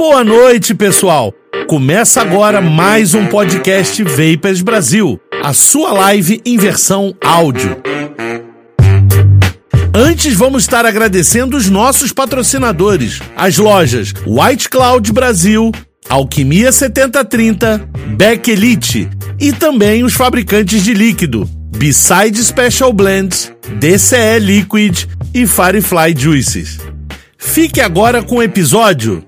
Boa noite, pessoal. Começa agora mais um podcast Vapers Brasil, a sua live em versão áudio. Antes, vamos estar agradecendo os nossos patrocinadores, as lojas White Cloud Brasil, Alquimia 7030, Beck Elite e também os fabricantes de líquido, Beside Special Blends, DCE Liquid e Firefly Juices. Fique agora com o episódio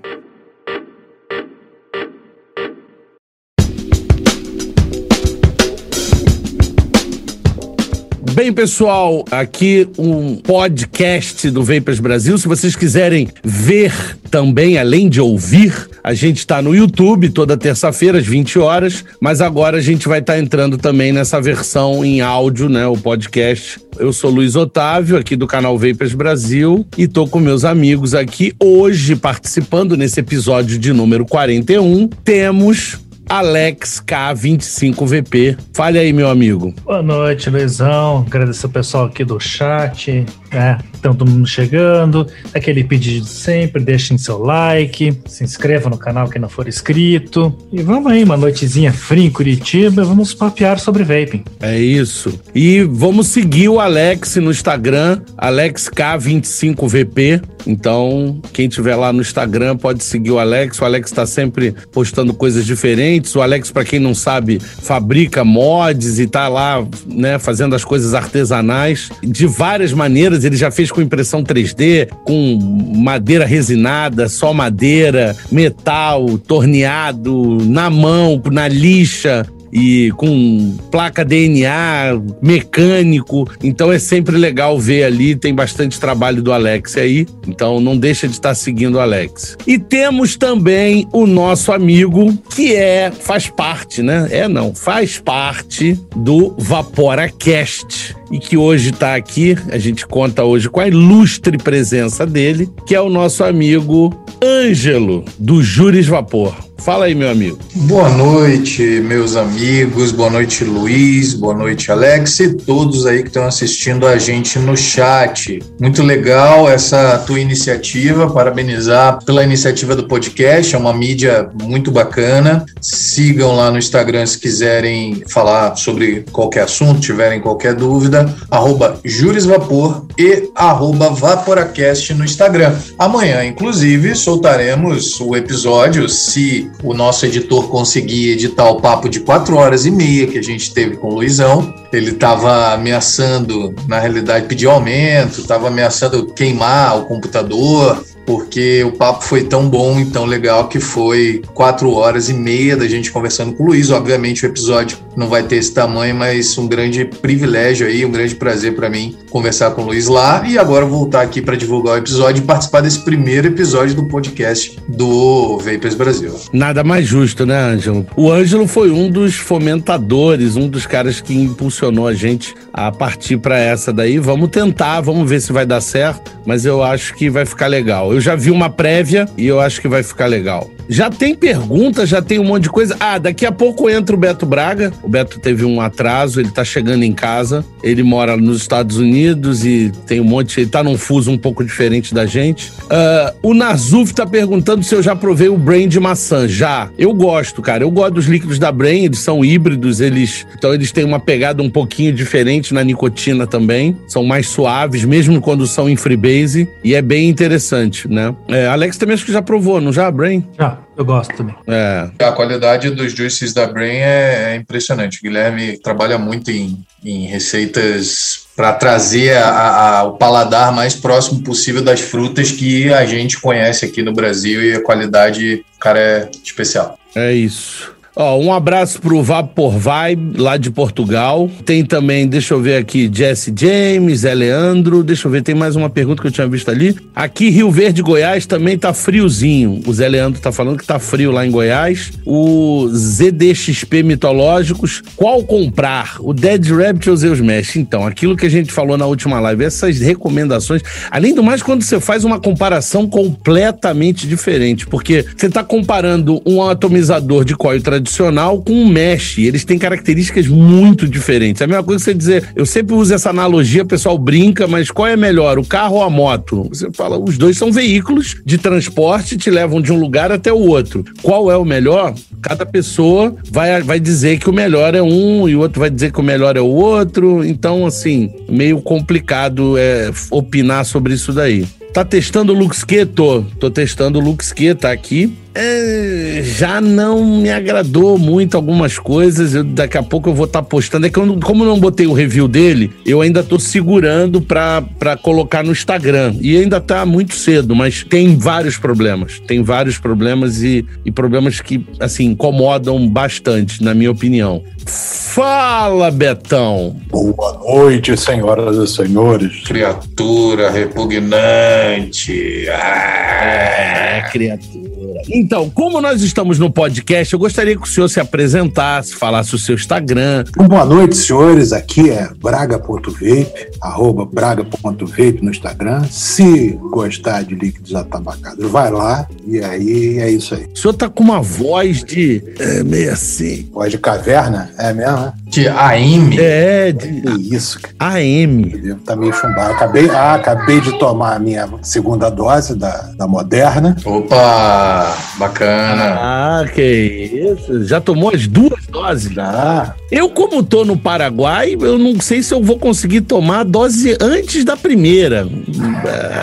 Bem, pessoal, aqui um podcast do Vapers Brasil. Se vocês quiserem ver também, além de ouvir, a gente está no YouTube toda terça-feira, às 20 horas, mas agora a gente vai estar tá entrando também nessa versão em áudio, né? O podcast. Eu sou Luiz Otávio, aqui do canal Vapers Brasil, e tô com meus amigos aqui hoje participando nesse episódio de número 41. Temos Alex K25VP. Fale aí, meu amigo. Boa noite, Luizão. Agradecer o pessoal aqui do chat. É, todo mundo chegando. Aquele pedido sempre, deixem seu like, se inscreva no canal quem não for inscrito. E vamos aí, uma noitezinha fria em Curitiba, vamos papear sobre vaping. É isso. E vamos seguir o Alex no Instagram, AlexK25VP. Então, quem tiver lá no Instagram pode seguir o Alex. O Alex está sempre postando coisas diferentes. O Alex, para quem não sabe, fabrica mods e tá lá, né, fazendo as coisas artesanais de várias maneiras. Ele já fez com impressão 3D, com madeira resinada, só madeira, metal, torneado, na mão, na lixa e com placa DNA, mecânico. Então é sempre legal ver ali, tem bastante trabalho do Alex aí. Então não deixa de estar seguindo o Alex. E temos também o nosso amigo que é faz parte, né? É não, faz parte do VaporaCast e que hoje está aqui. A gente conta hoje com a ilustre presença dele, que é o nosso amigo Ângelo do Júris Vapor. Fala aí, meu amigo. Boa noite, meus amigos. Boa noite, Luiz. Boa noite, Alex e todos aí que estão assistindo a gente no chat. Muito legal essa tua iniciativa. Parabenizar pela iniciativa do podcast. É uma mídia muito bacana. Sigam lá no Instagram se quiserem falar sobre qualquer assunto, tiverem qualquer dúvida. Arroba Jurisvapor e arroba Vaporacast no Instagram. Amanhã, inclusive, soltaremos o episódio, se o nosso editor conseguir editar o papo de quatro horas e meia que a gente teve com o Luizão. Ele estava ameaçando, na realidade, pedir aumento, estava ameaçando queimar o computador, porque o papo foi tão bom e tão legal que foi quatro horas e meia da gente conversando com o Luiz. Obviamente o episódio não vai ter esse tamanho, mas um grande privilégio aí, um grande prazer para mim conversar com o Luiz lá e agora voltar aqui para divulgar o episódio e participar desse primeiro episódio do podcast do Vapers Brasil. Nada mais justo, né, Ângelo? O Ângelo foi um dos fomentadores, um dos caras que impulsionou a gente a partir para essa daí. Vamos tentar, vamos ver se vai dar certo, mas eu acho que vai ficar legal. Eu já vi uma prévia e eu acho que vai ficar legal. Já tem perguntas, já tem um monte de coisa. Ah, daqui a pouco entra o Beto Braga. O Beto teve um atraso, ele tá chegando em casa. Ele mora nos Estados Unidos e tem um monte. Ele tá num fuso um pouco diferente da gente. Uh, o Nazuf tá perguntando se eu já provei o Brain de maçã. Já. Eu gosto, cara. Eu gosto dos líquidos da Brain, eles são híbridos, eles. Então eles têm uma pegada um pouquinho diferente na nicotina também. São mais suaves, mesmo quando são em freebase. E é bem interessante, né? É, Alex também acho que já provou, não já, Brain? Já. Eu gosto também. É. A qualidade dos juices da Brain é, é impressionante. O Guilherme trabalha muito em, em receitas para trazer a, a, o paladar mais próximo possível das frutas que a gente conhece aqui no Brasil e a qualidade, cara, é especial. É isso. Ó, um abraço pro Vapor Vibe, lá de Portugal. Tem também, deixa eu ver aqui, Jesse James, Zé Leandro. Deixa eu ver, tem mais uma pergunta que eu tinha visto ali. Aqui, Rio Verde, Goiás, também tá friozinho. O Zé Leandro tá falando que tá frio lá em Goiás. O ZDXP Mitológicos, qual comprar? O Dead Rabbit ou Zeus Mesh? Então, aquilo que a gente falou na última live, essas recomendações. Além do mais, quando você faz uma comparação completamente diferente, porque você tá comparando um atomizador de coil tradicional tradicional com um mesh. Eles têm características muito diferentes. É a mesma coisa que você dizer, eu sempre uso essa analogia, o pessoal brinca, mas qual é melhor, o carro ou a moto? Você fala, os dois são veículos de transporte, te levam de um lugar até o outro. Qual é o melhor? Cada pessoa vai, vai dizer que o melhor é um e o outro vai dizer que o melhor é o outro. Então, assim, meio complicado é, opinar sobre isso daí. Tá testando o Luxque? Tô. Testando o Luxque, tá aqui. É, já não me agradou muito algumas coisas. Eu, daqui a pouco eu vou estar tá postando. É que eu, como eu não botei o review dele, eu ainda tô segurando pra, pra colocar no Instagram. E ainda tá muito cedo, mas tem vários problemas. Tem vários problemas e, e problemas que, assim, incomodam bastante, na minha opinião. Fala, Betão! Boa noite, senhoras e senhores. Criatura repugnante. Ah. É, criatura. Então, como nós estamos no podcast, eu gostaria que o senhor se apresentasse, falasse o seu Instagram. Boa noite, senhores. Aqui é braga.vape, arroba braga.vape no Instagram. Se gostar de líquidos atabacados, vai lá e aí é isso aí. O senhor tá com uma voz de... É meio assim... Voz de caverna? É mesmo, né? De AM? É, de... Que isso, cara. AM. Tá meio chumbado. Acabei, ah, acabei de tomar a minha segunda dose da, da Moderna. Opa! Bacana. Ah, que isso. Já tomou as duas doses? Já. Eu, como tô no Paraguai, eu não sei se eu vou conseguir tomar a dose antes da primeira.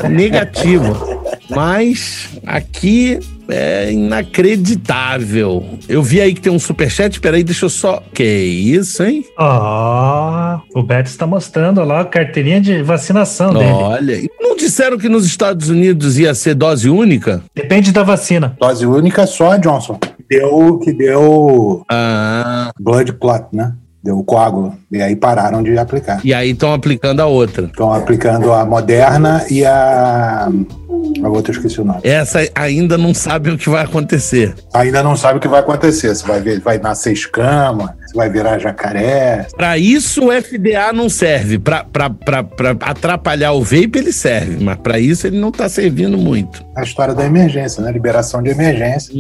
É, negativa. Mas aqui é inacreditável. Eu vi aí que tem um superchat, peraí, deixa eu só. Que isso, hein? Ó, oh, o Beto está mostrando lá a carteirinha de vacinação dele. Olha, não disseram que nos Estados Unidos ia ser dose única? Depende da vacina. Dose única só, Johnson. Deu que deu Ah, blood clot, né? Deu coágulo. E aí pararam de aplicar. e aí estão aplicando a outra. Estão aplicando a Moderna e a. A outra eu esqueci o nome. Essa ainda não sabe o que vai acontecer. Ainda não sabe o que vai acontecer. Se vai, ver, vai nascer escama, se vai virar jacaré. Pra isso o FDA não serve. Pra atrapalhar o vape ele serve, mas pra isso ele não tá servindo muito. A história da emergência, né? Liberação de emergência.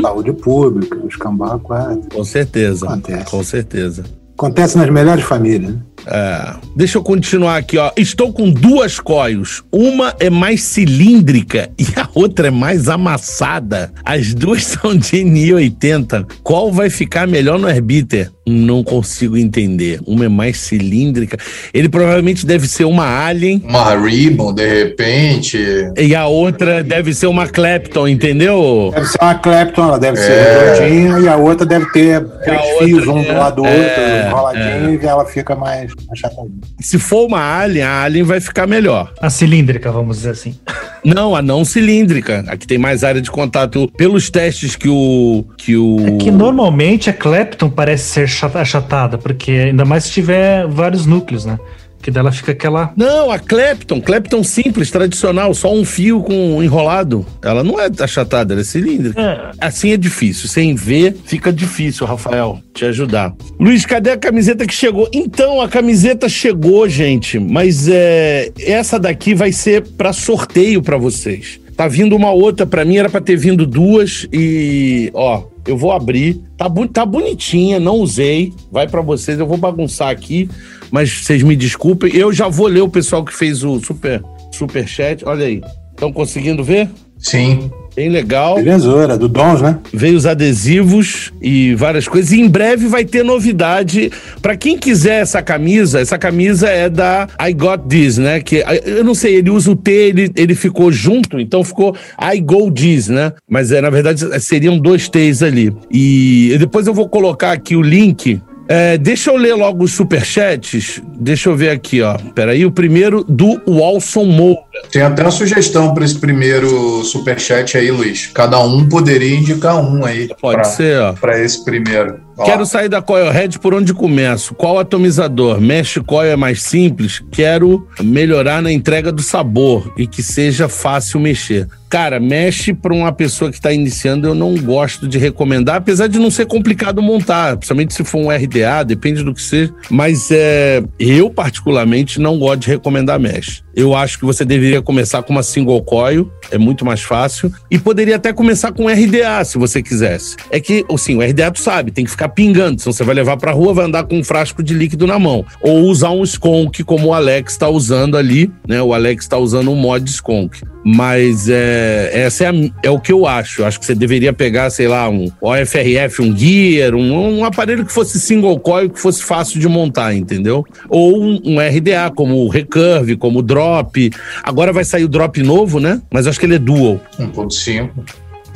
Saúde pública, os cambau quatro. Com certeza. Acontece. Com certeza. Acontece nas melhores famílias, né? É, deixa eu continuar aqui, ó. Estou com duas coils. Uma é mais cilíndrica e a outra é mais amassada. As duas são de NI80. Qual vai ficar melhor no Herbiter? Não consigo entender. Uma é mais cilíndrica. Ele provavelmente deve ser uma Alien Uma Ribbon, de repente. e a outra deve ser uma Clapton, entendeu? Deve ser uma Clapton, ela deve ser É. redondinha e a outra deve ter três fios um é- do lado do é, outro, enroladinho, e ela fica mais achatadinha. Se for uma Alien, a Alien vai ficar melhor. A cilíndrica, vamos dizer assim. Não, a não cilíndrica. Aqui tem mais área de contato. Pelos testes que o. Que o... É que normalmente a Clapton parece ser chata- achatada, porque ainda mais se tiver vários núcleos, né? Que dela fica aquela. Não, a Clapton, Clapton simples, tradicional, só um fio com enrolado. Ela não é achatada, ela é cilíndrica. É, Assim é difícil, sem ver fica difícil, Rafael, te ajudar. Luiz, cadê a camiseta que chegou? Então, a camiseta chegou, gente, mas é, essa daqui vai ser para sorteio para vocês. Tá vindo uma outra para mim, era para ter vindo duas e, ó, eu vou abrir. Tá, tá bonitinha, não usei. Vai para vocês, eu vou bagunçar aqui, mas vocês me desculpem. Eu já vou ler o pessoal que fez o super super chat. Olha aí. Estão conseguindo ver? Sim. Bem legal Belezura, do Dons, né? veio os adesivos e várias coisas. E em breve vai ter novidade. Pra quem quiser essa camisa, essa camisa é da I Got This, né? Que ah, eu não sei, ele usa o T, ele, ele ficou junto, então ficou I Go This, né? Mas é, na verdade seriam dois T's ali. E depois eu vou colocar aqui o link. É, deixa eu ler logo os superchats. Deixa eu ver aqui, ó. Peraí, o primeiro do Walson Moura. Tem até uma sugestão para esse primeiro superchat aí, Luiz. Cada um poderia indicar um aí. Pode pra- ser, ó. Para esse primeiro. Ó. Quero sair da Coilhead por onde começo? Qual atomizador? Mesh coil é mais simples? Quero melhorar na entrega do sabor e que seja fácil mexer. Cara, mexe para uma pessoa que está iniciando, eu não gosto de recomendar, apesar de não ser complicado montar, principalmente se for um RDA, depende do que seja. Mas é, eu, particularmente, não gosto de recomendar mesh. Eu acho que você deveria começar com uma single coil, é muito mais fácil, e poderia até começar com RDA, se você quisesse. É que, assim, o RDA tu sabe, tem que ficar pingando, senão você vai levar pra rua, vai andar com um frasco de líquido na mão. Ou usar um skunk, como o Alex está usando ali, né? O Alex está usando um mod skunk. Mas é, essa é, a- é o que eu acho. Acho que você deveria pegar, sei lá, um OFRF, um Gear, um, um aparelho que fosse single coil, que fosse fácil de montar, entendeu? Ou um, um RDA, como o Recurve, como o Drop. Agora vai sair o Drop novo, né? Mas acho que ele é dual. 1.5.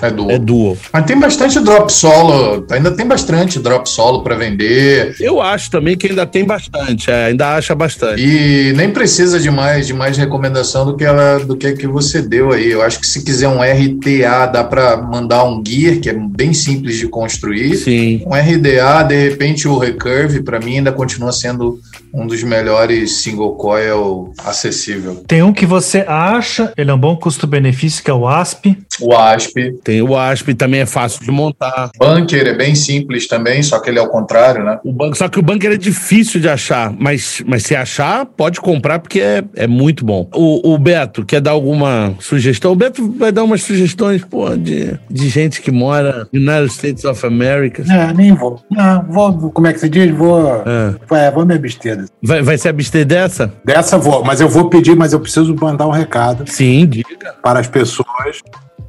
É dual. É dual. Mas tem bastante drop solo, ainda tem bastante drop solo para vender. Eu acho também que ainda tem bastante, é, ainda acha bastante. E nem precisa de mais, de mais recomendação do que, ela, do que que você deu aí. Eu acho que se quiser um RTA, dá para mandar um gear, que é bem simples de construir. Sim. Um RDA, de repente o Recurve, para mim, ainda continua sendo um dos melhores single coil acessível. Tem um que você acha, ele é um bom custo-benefício, que é o ASP. O ASP. Tem o ASP, também é fácil de montar. Bunker é bem simples também, só que ele é o contrário, né? O banco, só que o bunker é difícil de achar, mas, mas se achar, pode comprar porque é, é muito bom. O, o Beto quer dar alguma sugestão? O Beto vai dar umas sugestões, pô, de, de gente que mora nos United States of America. É, nem vou. Não, vou. Como é que se diz? Vou. É, vou me abster. Vai, vai se abster dessa? Dessa vou, mas eu vou pedir, mas eu preciso mandar um recado Sim, diga. para as pessoas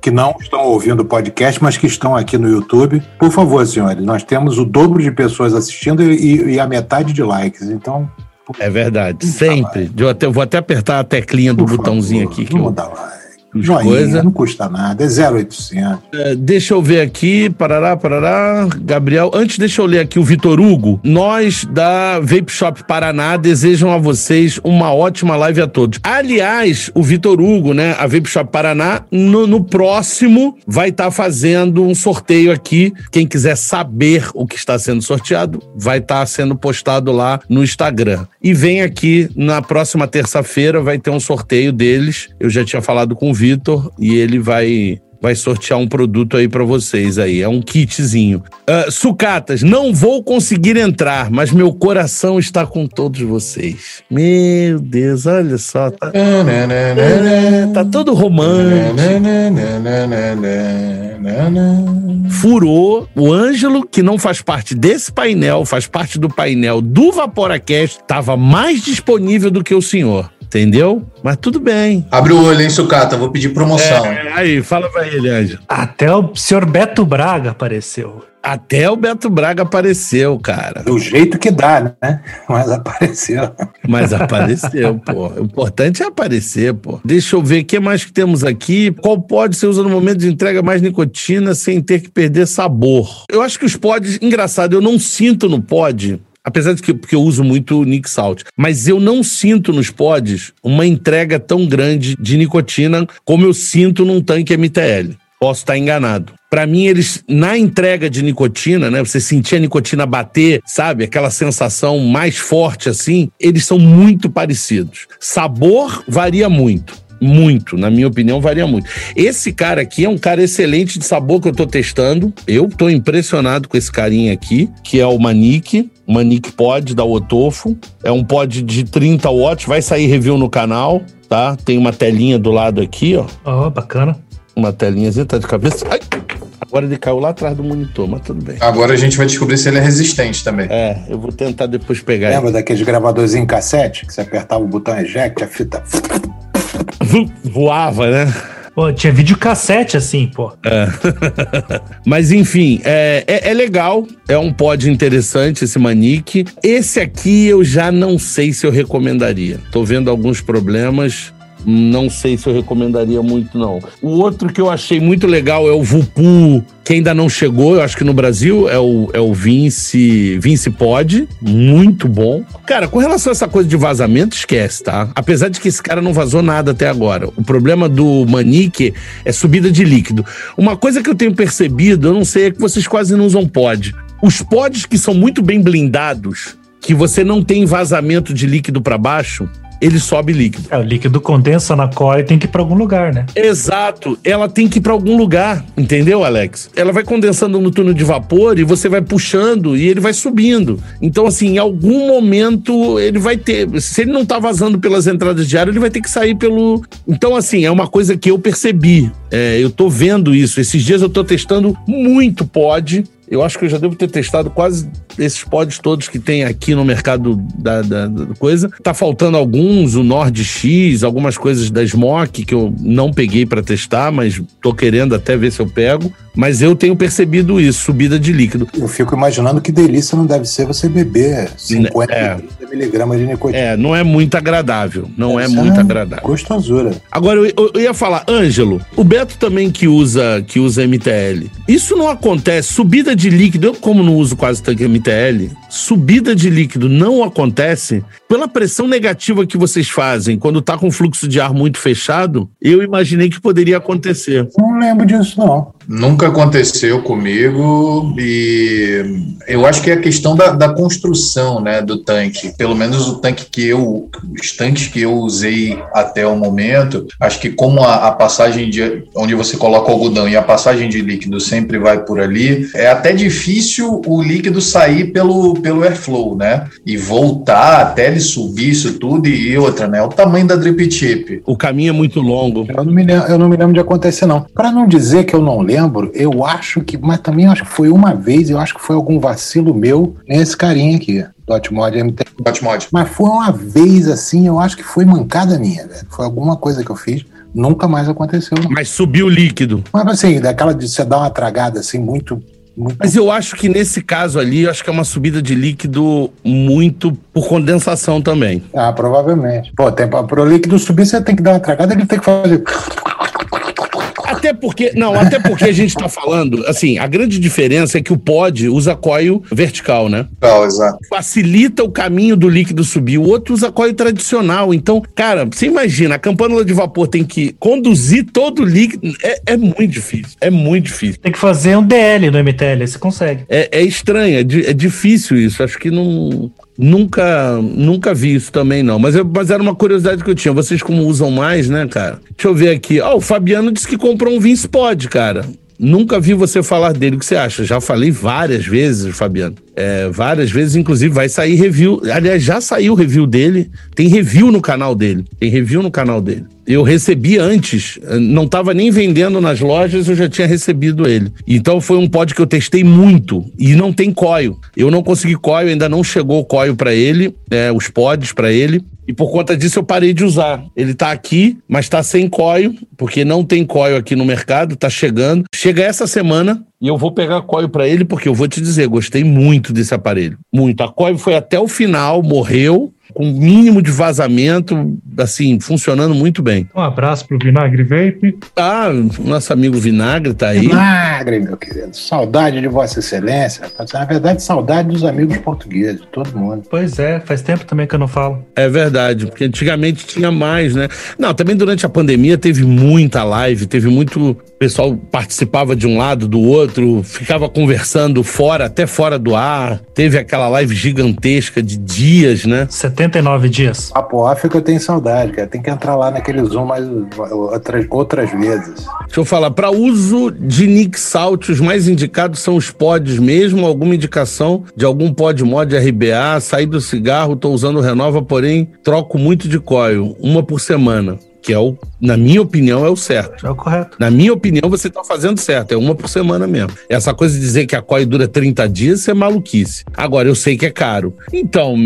que não estão ouvindo o podcast, mas que estão aqui no YouTube. Por favor, senhores, nós temos o dobro de pessoas assistindo e, e a metade de likes. Então, É verdade, sempre. Eu até- vou até apertar a teclinha do por botãozinho favor, aqui. Que vamos eu, dar like. Joinha, coisa. não custa nada, é 0800. É, deixa eu ver aqui, parará, parará, Gabriel. Antes, deixa eu ler aqui o Vitor Hugo. Nós da Vape Shop Paraná desejam a vocês uma ótima live a todos. Aliás, o Vitor Hugo, né, a Vape Shop Paraná, no, no próximo vai estar fazendo um sorteio aqui. Quem quiser saber o que está sendo sorteado, vai estar sendo postado lá no Instagram. E vem aqui na próxima terça-feira, vai ter um sorteio deles. Eu já tinha falado com o Vitor e ele vai vai sortear um produto aí pra vocês aí. É um kitzinho. Ah, sucatas, não vou conseguir entrar, mas meu coração está com todos vocês. Meu Deus, olha só. Tá, tá todo romântico. Furou. O Ângelo, que não faz parte desse painel, faz parte do painel do Vaporacast, estava mais disponível do que o senhor. Entendeu? Mas tudo bem. Abre o olho, hein, Sucata? Vou pedir promoção. É, aí, fala pra ele, Ângelo. Até o senhor Beto Braga apareceu. Até o Beto Braga apareceu, cara. Do jeito que dá, né? Mas apareceu. Mas apareceu, pô. O importante é aparecer, pô. Deixa eu ver o que mais que temos aqui. Qual pod você usa no momento de entrega mais nicotina sem ter que perder sabor? Eu acho que os pods, engraçado, eu não sinto no pod. Apesar de que porque eu uso muito Nick Salt, mas eu não sinto nos pods uma entrega tão grande de nicotina como eu sinto num tanque MTL. Posso estar enganado. Pra mim, eles, na entrega de nicotina, né? Você sentir a nicotina bater, sabe? Aquela sensação mais forte assim, eles são muito parecidos. Sabor varia muito. Muito, na minha opinião, varia muito. Esse cara aqui é um cara excelente de sabor que eu tô testando. Eu tô impressionado com esse carinha aqui, que é o Manique. Manique Pod da Otofo. É um pod de 30 watts, vai sair review no canal, tá? Tem uma telinha do lado aqui, ó Ó, bacana. uma telinhazinha, tá de cabeça. Ai! Agora ele caiu lá atrás do monitor, mas tudo bem. Agora a gente vai descobrir se ele é resistente também. É, eu vou tentar depois pegar. Lembra daqueles gravadorzinhos em cassete? Que você apertava o botão eject, a fita. Voava, né? Pô, tinha videocassete assim, pô. Mas enfim, é, é, é legal. É um pod interessante esse Manique. Esse aqui eu já não sei se eu recomendaria. Tô vendo alguns problemas. Não sei se eu recomendaria muito, não. O outro que eu achei muito legal é o Vupu, que ainda não chegou, eu acho que no Brasil, é o, é o Vince, Vince Pod. Muito bom. Cara, com relação a essa coisa de vazamento, esquece, tá? Apesar de que esse cara não vazou nada até agora. O problema do Manique é subida de líquido. Uma coisa que eu tenho percebido, eu não sei, é que vocês quase não usam pod. Os pods que são muito bem blindados, que você não tem vazamento de líquido para baixo, ele sobe líquido. É, o líquido condensa na coil e tem que ir para algum lugar, né? Exato. Ela tem que ir para algum lugar, entendeu, Alex? Ela vai condensando no túnel de vapor e você vai puxando e ele vai subindo. Então, assim, em algum momento ele vai ter. Se ele não tá vazando pelas entradas de ar, ele vai ter que sair pelo. Então, assim, é uma coisa que eu percebi. É, eu tô vendo isso. Esses dias eu tô testando muito pod eu acho que eu já devo ter testado quase esses pods todos que tem aqui no mercado da, da, da, coisa. Tá faltando alguns, o Nord X, algumas coisas da Smoke que eu não peguei para testar, mas tô querendo até ver se eu pego. Mas eu tenho percebido isso, subida de líquido. Eu fico imaginando que delícia não deve ser você beber 50 é. Miligramas de nicotina. É, não é muito agradável. Não é muito agradável. Gostosura. Agora, eu, eu, ia falar, Ângelo, o Beto também que usa, que usa MTL. Isso não acontece, subida de líquido, eu como não uso quase tanque MTL, subida de líquido não acontece pela pressão negativa que vocês fazem quando tá com fluxo de ar muito fechado, eu imaginei que poderia acontecer. Não lembro disso, não. Nunca aconteceu comigo e eu acho que é a questão da, da, construção né, do tanque. Pelo menos o tanque que eu, os tanques que eu usei até o momento, acho que como a, a passagem de onde você coloca o algodão e a passagem de líquido sempre vai por ali, é até difícil o líquido sair pelo, pelo airflow, né? E voltar até ele subir isso tudo e outra, né? O tamanho da drip tip. O caminho é muito longo. Eu não me lembro, eu não me lembro de acontecer, não. Para não dizer que eu não lembro, lembro, eu acho que, mas também acho que foi uma vez, eu acho que foi algum vacilo meu nesse carinha aqui. Dotmod MT. Dotmod. Mas foi uma vez assim, eu acho que foi mancada minha, velho. Foi alguma coisa que eu fiz, nunca mais aconteceu. Não. Mas subiu o líquido. Mas assim, daquela de você dar uma tragada assim, muito muito... Mas eu acho que nesse caso ali, eu acho que é uma subida de líquido muito por condensação também. Ah, provavelmente. Pô, para o líquido subir, você tem que dar uma tragada, ele tem que fazer. Até porque, não, até porque a gente está falando, assim, a grande diferença é que o pod usa coil vertical, né? Vertical, exato. Facilita o caminho do líquido subir. O outro usa coil tradicional. Então, cara, você imagina, a campânula de vapor tem que conduzir todo o líquido. É, é muito difícil. É muito difícil. Tem que fazer um DL no MTL, você consegue. É, é estranho, é, é difícil isso. Acho que não. Nunca, nunca vi isso também, não. Mas, eu, mas era uma curiosidade que eu tinha. Vocês como usam mais, né, cara? Deixa eu ver aqui. Ó, oh, o Fabiano disse que comprou um Vince Pod, cara. Nunca vi você falar dele. O que você acha? Já falei várias vezes, Fabiano. É, várias vezes, inclusive, vai sair review. Aliás, já saiu review dele. Tem review no canal dele. Tem review no canal dele. Eu recebi antes, não estava nem vendendo nas lojas, eu já tinha recebido ele. Então foi um pod que eu testei muito e não tem coio. Eu não consegui coio, ainda não chegou o coio para ele, é, os pods para ele. E por conta disso eu parei de usar. Ele tá aqui, mas tá sem coio, porque não tem coio aqui no mercado, tá chegando. Chega essa semana e eu vou pegar coio para ele, porque eu vou te dizer, gostei muito desse aparelho. Muito. A coio foi até o final, morreu, com mínimo de vazamento, assim, funcionando muito bem. Um abraço pro Vinagre Vape. Ah, nosso amigo Vinagre tá aí. Vinagre, meu querido. Saudade de Vossa Excelência. Na verdade, saudade dos amigos portugueses, todo mundo. Pois é, faz tempo também que eu não falo. É verdade, porque antigamente tinha mais, né? Não, também durante a pandemia teve muita live, teve muito. O pessoal participava de um lado, do outro, ficava conversando fora, até fora do ar. Teve aquela live gigantesca de dias, né? 79 dias. A África eu tenho saudade, cara. Tem que entrar lá naquele Zoom mais outras, outras vezes. Deixa eu falar, para uso de Nick Salt, os mais indicados são os pods mesmo, alguma indicação de algum pod mod RBA, sair do cigarro, tô usando Renova, porém troco muito de coil, uma por semana que é o, na minha opinião, é o certo. É o correto. Na minha opinião, você está fazendo certo, é uma por semana mesmo. Essa coisa de dizer que a COI dura 30 dias, isso é maluquice. Agora, eu sei que é caro. Então,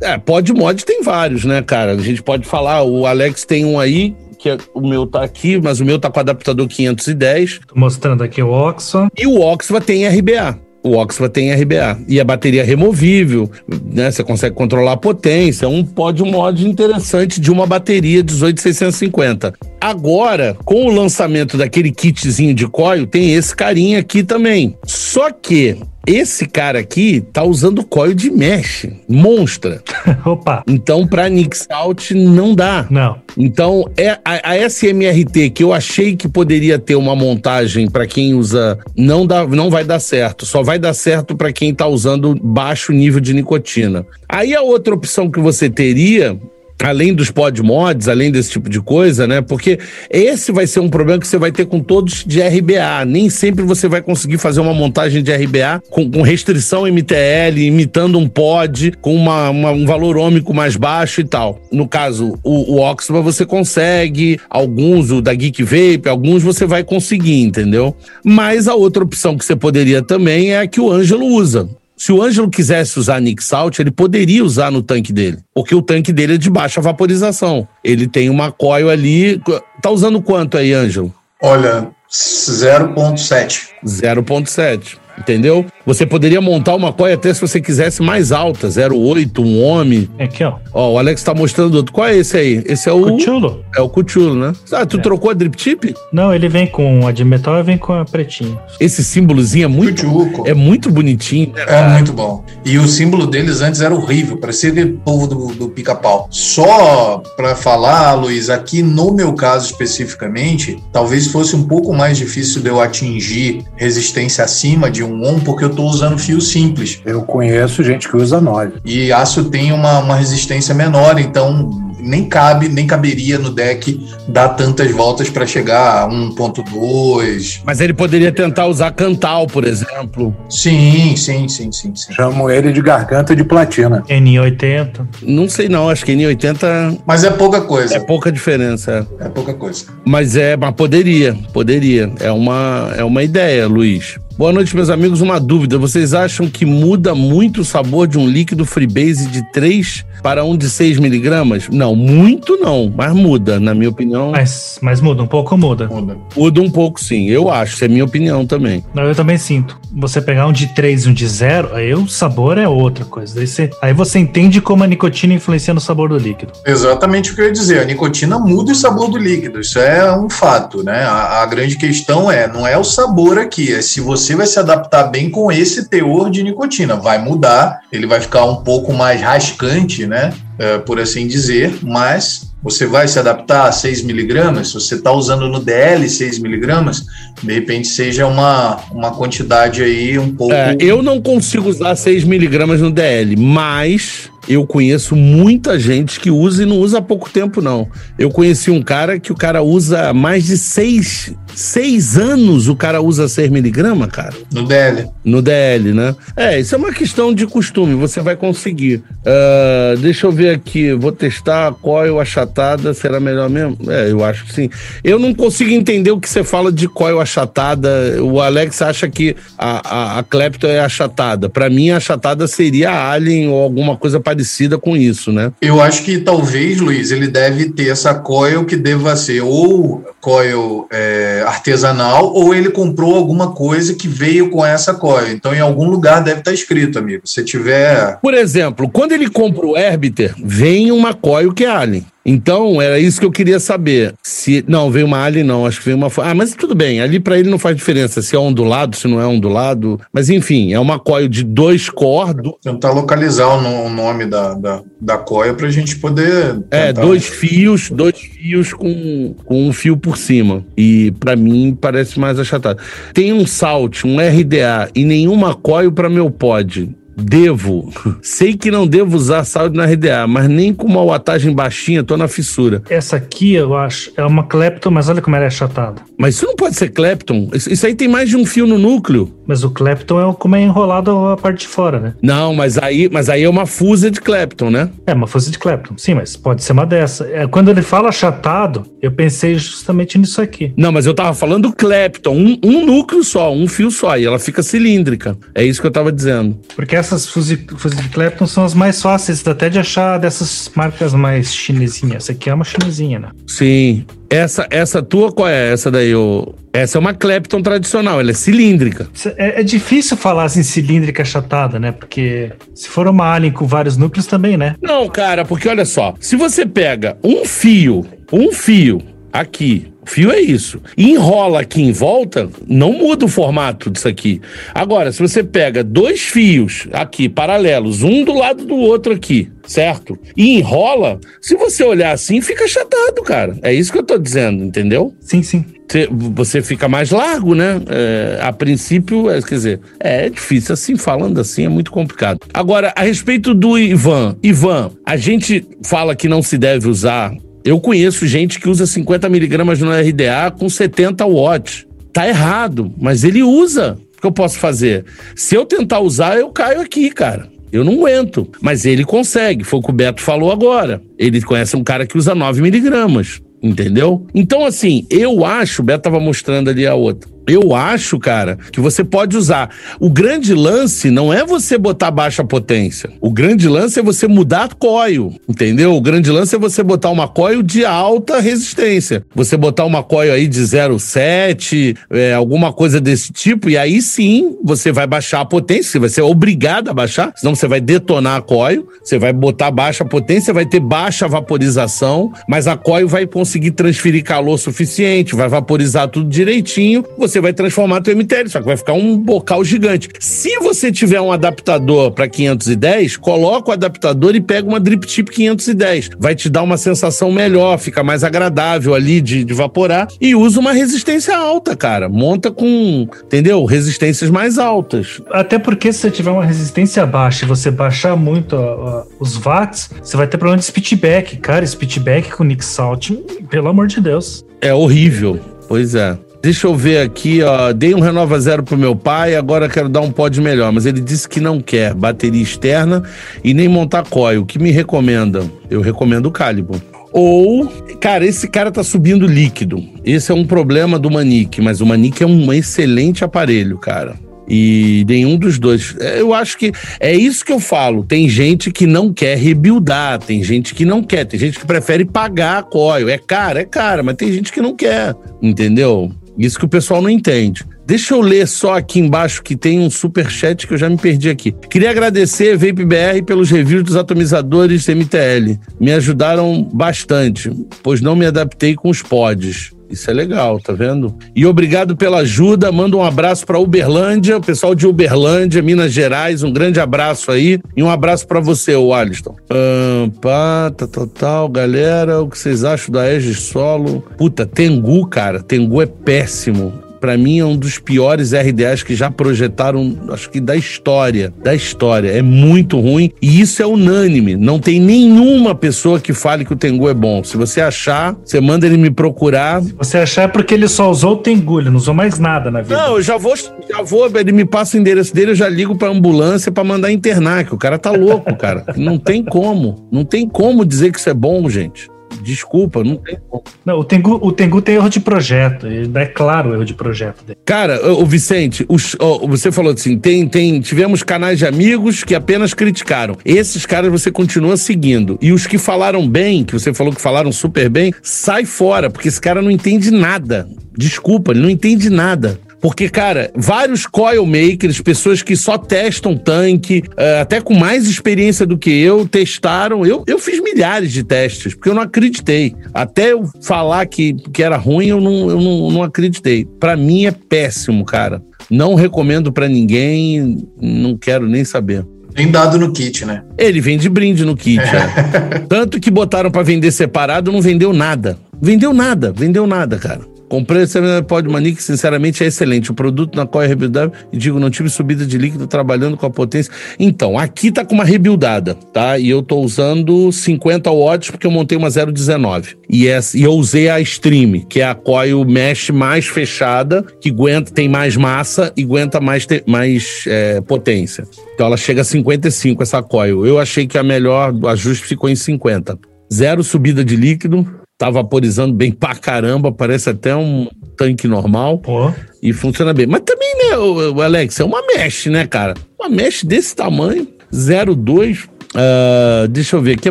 é, pod mod tem vários, né, cara? A gente pode falar, o Alex tem um aí que é, o meu tá aqui, mas o meu tá com adaptador 510. Tô mostrando aqui o Oxfam. E o Oxfam tem RBA o Oxfam tem RBA. E a bateria é removível, né? Você consegue controlar a potência. Um pode um mod interessante de uma bateria 18650. Agora, com o lançamento daquele kitzinho de coil, tem esse carinha aqui também. Só que Esse cara aqui tá usando coil de mesh, monstra. Opa. Então, pra Nix Out, não dá. Não. Então, é a, a, SMRT, que eu achei que poderia ter uma montagem para quem usa, não, dá, não vai dar certo. Só vai dar certo para quem tá usando baixo nível de nicotina. Aí a outra opção que você teria além dos pod mods, além desse tipo de coisa, né? Porque esse vai ser um problema que você vai ter com todos de RBA. Nem sempre você vai conseguir fazer uma montagem de RBA com, com restrição MTL, imitando um pod com uma, uma, um valor ômico mais baixo e tal. No caso, o, o Oxford você consegue, alguns, o da Geek Vape, alguns você vai conseguir, entendeu? Mas a outra opção que você poderia também é a que o Ângelo usa. Se o Ângelo quisesse usar Nick Salt, ele poderia usar no tanque dele, porque o tanque dele é de baixa vaporização. Ele tem uma coil ali. Tá usando quanto aí, Ângelo? Olha, 0.7. 0.7 entendeu? Você poderia montar uma coia até se você quisesse mais alta, 08, um homem. É aqui, ó. Ó, o Alex tá mostrando outro. Qual é esse aí? Esse é o... Cuchulo. É o Cuchulo, né? Ah, tu é. trocou a drip tip? Não, ele vem com a de metal e vem com a pretinha. Esse símbolozinho é muito... Cuchuco. É muito bonitinho. Né, é muito bom. E o símbolo deles antes era horrível, parecia aquele povo do, do pica-pau. Só pra falar, Luiz, aqui no meu caso especificamente, talvez fosse um pouco mais difícil de eu atingir resistência acima de um on, porque eu estou usando fio simples. Eu conheço gente que usa 9. E aço tem uma, uma resistência menor, então nem cabe, nem caberia no deck dar tantas voltas para chegar a 1.2. Mas ele poderia tentar usar Cantal, por exemplo. Sim, sim, sim, sim, sim. Chamo ele de garganta de platina. N80. Não sei não, acho que N80... Mas é pouca coisa. É pouca diferença. É, é pouca coisa. Mas é, mas poderia, poderia. É uma, é uma ideia, Luiz. Boa noite, meus amigos. Uma dúvida: vocês acham que muda muito o sabor de um líquido freebase de 3 para um de 6 miligramas? Não, muito não, mas muda, na minha opinião. Mas, mas muda, um pouco muda. Muda. Muda um pouco, sim. Eu acho, isso é minha opinião também. Não, eu também sinto. Você pegar um de 3 e um de 0, aí o sabor é outra coisa. Aí você, aí você entende como a nicotina influencia no sabor do líquido. Exatamente o que eu ia dizer. A nicotina muda o sabor do líquido. Isso é um fato, né? A, a grande questão é, não é o sabor aqui, é se você você vai se adaptar bem com esse teor de nicotina. Vai mudar, ele vai ficar um pouco mais rascante, né? É, por assim dizer, mas você vai se adaptar a 6 miligramas. Se você está usando no DL 6 miligramas, de repente seja uma, uma quantidade aí um pouco. É, eu não consigo usar 6 miligramas no DL, mas eu conheço muita gente que usa e não usa há pouco tempo, não. Eu conheci um cara que o cara usa mais de seis, seis anos, o cara usa 6 miligramas, cara. No DL. No DL, né? É, isso é uma questão de costume, você vai conseguir. Uh, deixa eu ver aqui, vou testar a coil achatada, será melhor mesmo? É, eu acho que sim. Eu não consigo entender o que você fala de coil achatada. O Alex acha que a, a, a Clapton é achatada. Para mim, a achatada seria a Alien ou alguma coisa parecida parecida com isso, né? Eu acho que talvez, Luiz, ele deve ter essa coil que deva ser ou coil é, artesanal ou ele comprou alguma coisa que veio com essa coil. Então, em algum lugar deve estar escrito, amigo. Se tiver. Por exemplo, quando ele compra o Herbiter, vem uma coil que é Alien. Então, era isso que eu queria saber. Se Não, veio uma Alien, não. Acho que veio uma. Ah, mas tudo bem. Ali para ele não faz diferença se é ondulado, se não é ondulado. Mas enfim, é uma coil de dois cordos. Tentar localizar o nome da, da, da coil para a gente poder. Tentar... É, dois fios, dois fios com, com um fio por cima. E para mim parece mais achatado. Tem um Salt, um RDA e nenhuma coil para meu pod. Devo. Sei que não devo usar saúde na RDA, mas nem com uma watagem baixinha, tô na fissura. Essa aqui, eu acho, é uma Clapton, mas olha como ela é achatada. Mas isso não pode ser Clapton. Isso, isso aí tem mais de um fio no núcleo. Mas o Clapton é como é enrolado a parte de fora, né? Não, mas aí, mas aí é uma fusa de Clapton, né? É, uma fusa de Clapton. Sim, mas pode ser uma dessa. É, quando ele fala achatado, eu pensei justamente nisso aqui. Não, mas eu tava falando Clapton, um, um núcleo só, um fio só, e ela fica cilíndrica. É isso que eu tava dizendo. Porque essas fuzis de Clapton são as mais fáceis até de achar dessas marcas mais chinesinhas. Essa aqui é uma chinesinha, né? Sim. Essa, essa tua, qual é? Essa daí, o... Essa é uma Clapton tradicional, ela é cilíndrica. É, é, difícil falar assim cilíndrica achatada, né? Porque se for uma Alien com vários núcleos também, né? Não, cara, porque olha só, se você pega um fio, um fio aqui. O fio é isso. E enrola aqui em volta, não muda o formato disso aqui. Agora, se você pega dois fios aqui paralelos, um do lado do outro aqui, certo? E enrola, se você olhar assim, fica achatado, cara. É isso que eu tô dizendo, entendeu? Sim, sim. Você fica mais largo, né? É, a princípio, é, quer dizer, é difícil assim, falando assim, é muito complicado. Agora, a respeito do Ivan, Ivan, a gente fala que não se deve usar eu conheço gente que usa 50 miligramas no RDA com 70 watts. Tá errado, mas ele usa. O que eu posso fazer? Se eu tentar usar, eu caio aqui, cara. Eu não aguento. Mas ele consegue. Foi o que o Beto falou agora. Ele conhece um cara que usa 9 miligramas. Entendeu? Então, assim, eu acho, o Beto tava mostrando ali a outra. Eu acho, cara, que você pode usar. O grande lance não é você botar baixa potência. O grande lance é você mudar coil, entendeu? O grande lance é você botar uma coil de alta resistência. Você botar uma coil aí de 0,7, é, alguma coisa desse tipo, e aí sim você vai baixar a potência, você vai ser obrigado a baixar, senão você vai detonar a coil, você vai botar baixa potência, vai ter baixa vaporização, mas a coil vai conseguir transferir calor suficiente, vai vaporizar tudo direitinho, você você vai transformar teu MTL, só que vai ficar um bocal gigante. Se você tiver um adaptador para 510, coloca o adaptador e pega uma drip tip 510. Vai te dar uma sensação melhor, fica mais agradável ali de, de vaporar e usa uma resistência alta, cara. Monta com, entendeu? Resistências mais altas. Até porque se você tiver uma resistência baixa e você baixar muito ó, ó, os watts, você vai ter problema de speedback. Cara, speedback com Nick Salt, pelo amor de Deus. É horrível. Pois é. Deixa eu ver aqui, ó. Dei um Renova Zero pro meu pai, agora quero dar um pod melhor. Mas ele disse que não quer bateria externa e nem montar coil. O que me recomenda? Eu recomendo o Calibur. Ou, cara, esse cara tá subindo líquido. Esse é um problema do Manic, mas o Manic é um excelente aparelho, cara. E nenhum dos dois. É, eu acho que é isso que eu falo. Tem gente que não quer rebuildar, tem gente que não quer, tem gente que prefere pagar a coil. É caro, é caro, mas tem gente que não quer, entendeu? Isso que o pessoal não entende. Deixa eu ler só aqui embaixo que tem um super chat que eu já me perdi aqui. Queria agradecer Vape BR pelos reviews dos atomizadores MTL. Me ajudaram bastante, pois não me adaptei com os pods. Isso é legal, tá vendo? E obrigado pela ajuda. Manda um abraço para Uberlândia, o pessoal de Uberlândia, Minas Gerais. Um grande abraço aí e um abraço para você, o Aliston. Ah, pá, tá total, galera. O que vocês acham da Aegis Solo? Puta, Tengu, cara. Tengu é péssimo para mim é um dos piores RDAs que já projetaram, acho que da história, da história. É muito ruim e isso é unânime. Não tem nenhuma pessoa que fale que o Tengu é bom. Se você achar, você manda ele me procurar. Se você achar é porque ele só usou o Tengu, ele não usou mais nada na vida. Não, eu já vou, já vou, ele me passa o endereço dele, eu já ligo pra ambulância para mandar internar, que o cara tá louco, cara. não tem como. Não tem como dizer que isso é bom, gente. Desculpa, não tem como. Não, o Tengu, o Tengu tem erro de projeto. É claro o erro de projeto dele. Cara, o Vicente, os, você falou assim: tem, tem, tivemos canais de amigos que apenas criticaram. Esses caras você continua seguindo. E os que falaram bem, que você falou que falaram super bem, sai fora, porque esse cara não entende nada. Desculpa, ele não entende nada. Porque, cara, vários coil makers, pessoas que só testam tanque, uh, até com mais experiência do que eu, testaram. Eu, eu fiz milhares de testes, porque eu não acreditei. Até eu falar que, que era ruim, eu não, eu não, não acreditei. Para mim é péssimo, cara. Não recomendo para ninguém, não quero nem saber. Nem dado no kit, né? Ele vem de brinde no kit. é. Tanto que botaram para vender separado, não vendeu nada. Vendeu nada, vendeu nada, cara. Comprei esse Pod Mani, que sinceramente é excelente. O produto na qual é rebuildável, e digo, não tive subida de líquido trabalhando com a potência. Então, aqui tá com uma rebuildada, tá? E eu tô usando 50 watts porque eu montei uma 019. E, essa, e eu usei a Stream, que é a coil mesh mais fechada, que aguenta, tem mais massa e aguenta mais, te, mais é, potência. Então ela chega a 55, essa coil. Eu achei que a melhor, o ajuste ficou em 50. Zero subida de líquido, tá vaporizando bem pra caramba, parece até um tanque normal. Pô. E funciona bem. Mas também, né, o, Alex, é uma mesh, né, cara? Uma mesh desse tamanho, 0,2. Uh, deixa eu ver, o que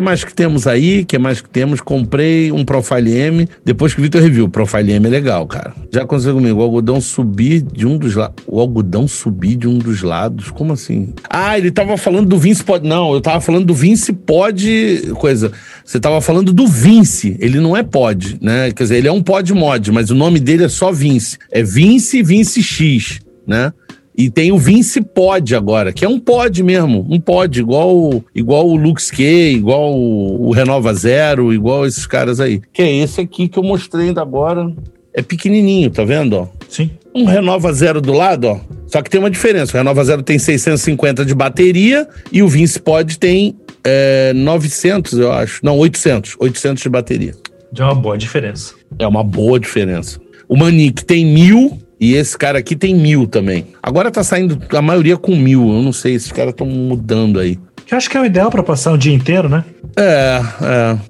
mais que temos aí? O que mais que temos? Comprei um Profile M, depois que o Vitor review. Profile M é legal, cara. Já aconteceu comigo, o algodão subir de um dos lados. O algodão subir de um dos lados? Como assim? Ah, ele tava falando do Vince Pod. Não, eu tava falando do Vince Pod. Coisa. Você tava falando do Vince. Ele não é Pod, né? Quer dizer, ele é um Pod mod, mas o nome dele é só Vince. É Vince Vince X, né? E tem o Vince Pod agora, que é um pod mesmo, um pod, igual, igual o Lux K, igual o, o Renova Zero, igual esses caras aí. Que é esse aqui que eu mostrei ainda agora. É pequenininho, tá vendo, ó? Sim. Um Renova Zero do lado, ó. Só que tem uma diferença. O Renova Zero tem 650 de bateria e o Vince Pod tem é, 900, eu acho. Não, 800. 800 de bateria. Já é uma boa diferença. É uma boa diferença. O Manic tem mil e esse cara aqui tem mil também. Agora tá saindo a maioria com mil. Eu não sei, esses caras estão mudando aí. Eu acho que é o ideal para passar o dia inteiro, né? É,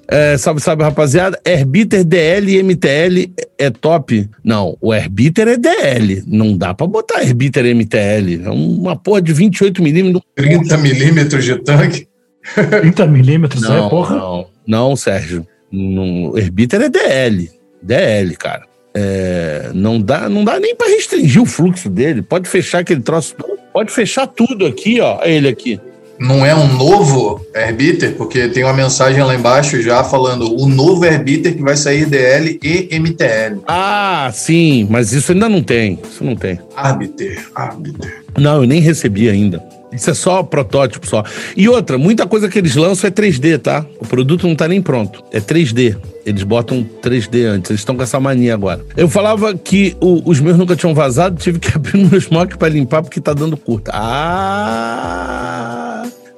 é, é. Sabe, sabe, rapaziada? Herbiter DL e MTL é top. Não, o Herbiter é DL. Não dá pra botar Herbiter MTL. É uma porra de 28 milímetros. 30 milímetros de tanque? 30 milímetros, não, é porra? Não, não, Sérgio. No, Herbiter é DL. DL, cara. É, não, dá, não dá nem para restringir o fluxo dele. Pode fechar aquele troço. Pode fechar tudo aqui, ó. Ele aqui. Não é um novo Herbiter, porque tem uma mensagem lá embaixo já falando o novo Herbiter que vai sair DL e MTL. Ah, sim, mas isso ainda não tem. Isso não tem. Arbiter, Arbiter. Não, eu nem recebi ainda. Isso é só protótipo só. E outra, muita coisa que eles lançam é 3D, tá? O produto não tá nem pronto. É 3D. Eles botam 3D antes. Eles estão com essa mania agora. Eu falava que o, os meus nunca tinham vazado, tive que abrir meus mock para limpar porque tá dando curta. Ah!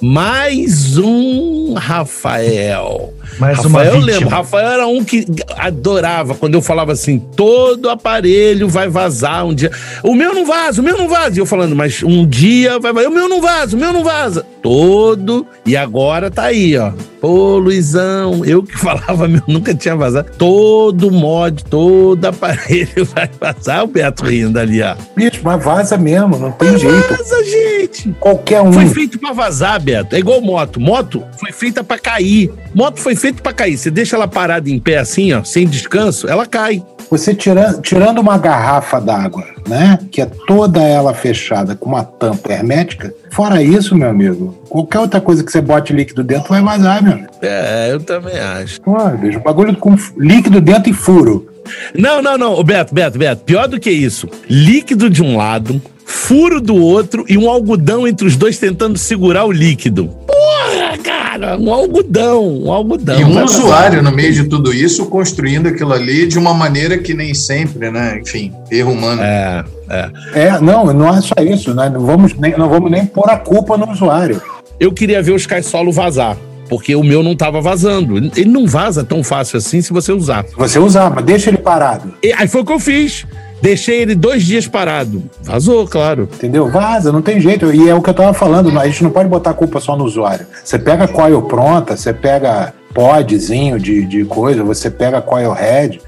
Mais um Rafael. Mais Rafael, uma eu lembro. Rafael era um que adorava quando eu falava assim: todo aparelho vai vazar um dia. O meu não vaza, o meu não vaza. E eu falando, mas um dia vai vazar. O meu não vaza, o meu não vaza. Todo. E agora tá aí, ó. Pô, Luizão, eu que falava, meu nunca tinha vazado. Todo mod, todo aparelho vai vazar. O Beto rindo ali, ó. Bicho, mas vaza mesmo, não tem jeito. Vaza, gente. Qualquer um. Foi feito pra vazar, Beto. É igual moto. Moto foi feita pra cair. Moto foi feita pra cair. Você deixa ela parada em pé assim, ó, sem descanso, ela cai. Você tirando, tirando uma garrafa d'água, né? Que é toda ela fechada com uma tampa hermética. Fora isso, meu amigo, qualquer outra coisa que você bote líquido dentro vai vazar, meu amigo. É, eu também acho. Pô, bicho, bagulho com líquido dentro e furo. Não, não, não. Beto, Beto, Beto. Pior do que isso. Líquido de um lado, furo do outro e um algodão entre os dois tentando segurar o líquido. Porra, cara, um algodão, um algodão. E um usuário no meio de tudo isso construindo aquilo ali de uma maneira que nem sempre, né? Enfim, erro humano. É, é. É, não, não é só isso, né? Não vamos nem, não vamos nem pôr a culpa no usuário. Eu queria ver o Sky Solo vazar. Porque o meu não tava vazando. Ele não vaza tão fácil assim se você usar. Você usar, mas deixa ele parado, E aí foi o que eu fiz. Deixei ele dois dias parado. Vazou, claro. entendeu? Vaza, não tem jeito. E é o que eu tava falando, a gente não pode botar a culpa só no usuário. Você pega coil pronta, você pega podzinho de, de coisa, você pega coil head,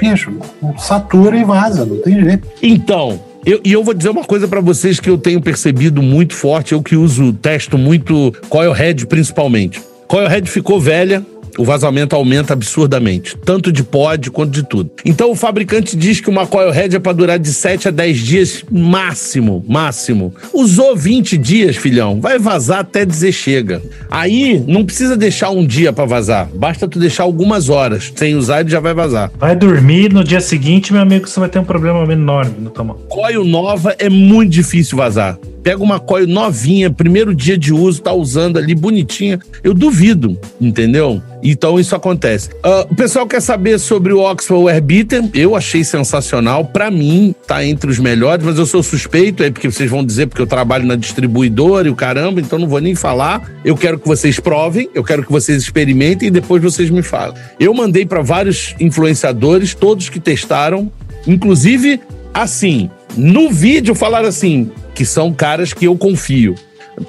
bicho, satura e vaza, não tem jeito. Então, eu, e eu vou dizer uma coisa pra vocês que eu tenho percebido muito forte, eu que uso, testo muito Coilhead principalmente. Coilhead ficou velha, o vazamento aumenta absurdamente, tanto de pod quanto de tudo. Então o fabricante diz que uma Coilhead é pra durar de 7 a 10 dias máximo, máximo. Usou 20 dias, filhão, vai vazar até dizer chega. Aí não precisa deixar um dia pra vazar, basta tu deixar algumas horas. Sem usar ele já vai vazar. Vai dormir, no dia seguinte, meu amigo, você vai ter um problema enorme no mão. coil nova é muito difícil vazar. Pega uma coil novinha, primeiro dia de uso, tá usando ali bonitinha. Eu duvido, entendeu? Então isso acontece. Ah, o pessoal quer saber sobre o Oxford Airbeater. Eu achei sensacional. Pra mim, tá entre os melhores, mas eu sou suspeito, é porque vocês vão dizer porque eu trabalho na distribuidora e o caramba, então não vou nem falar. Eu quero que vocês provem, eu quero que vocês experimentem e depois vocês me falem. Eu mandei pra vários influenciadores, todos que testaram, inclusive assim, no vídeo falaram assim, que são caras que eu confio.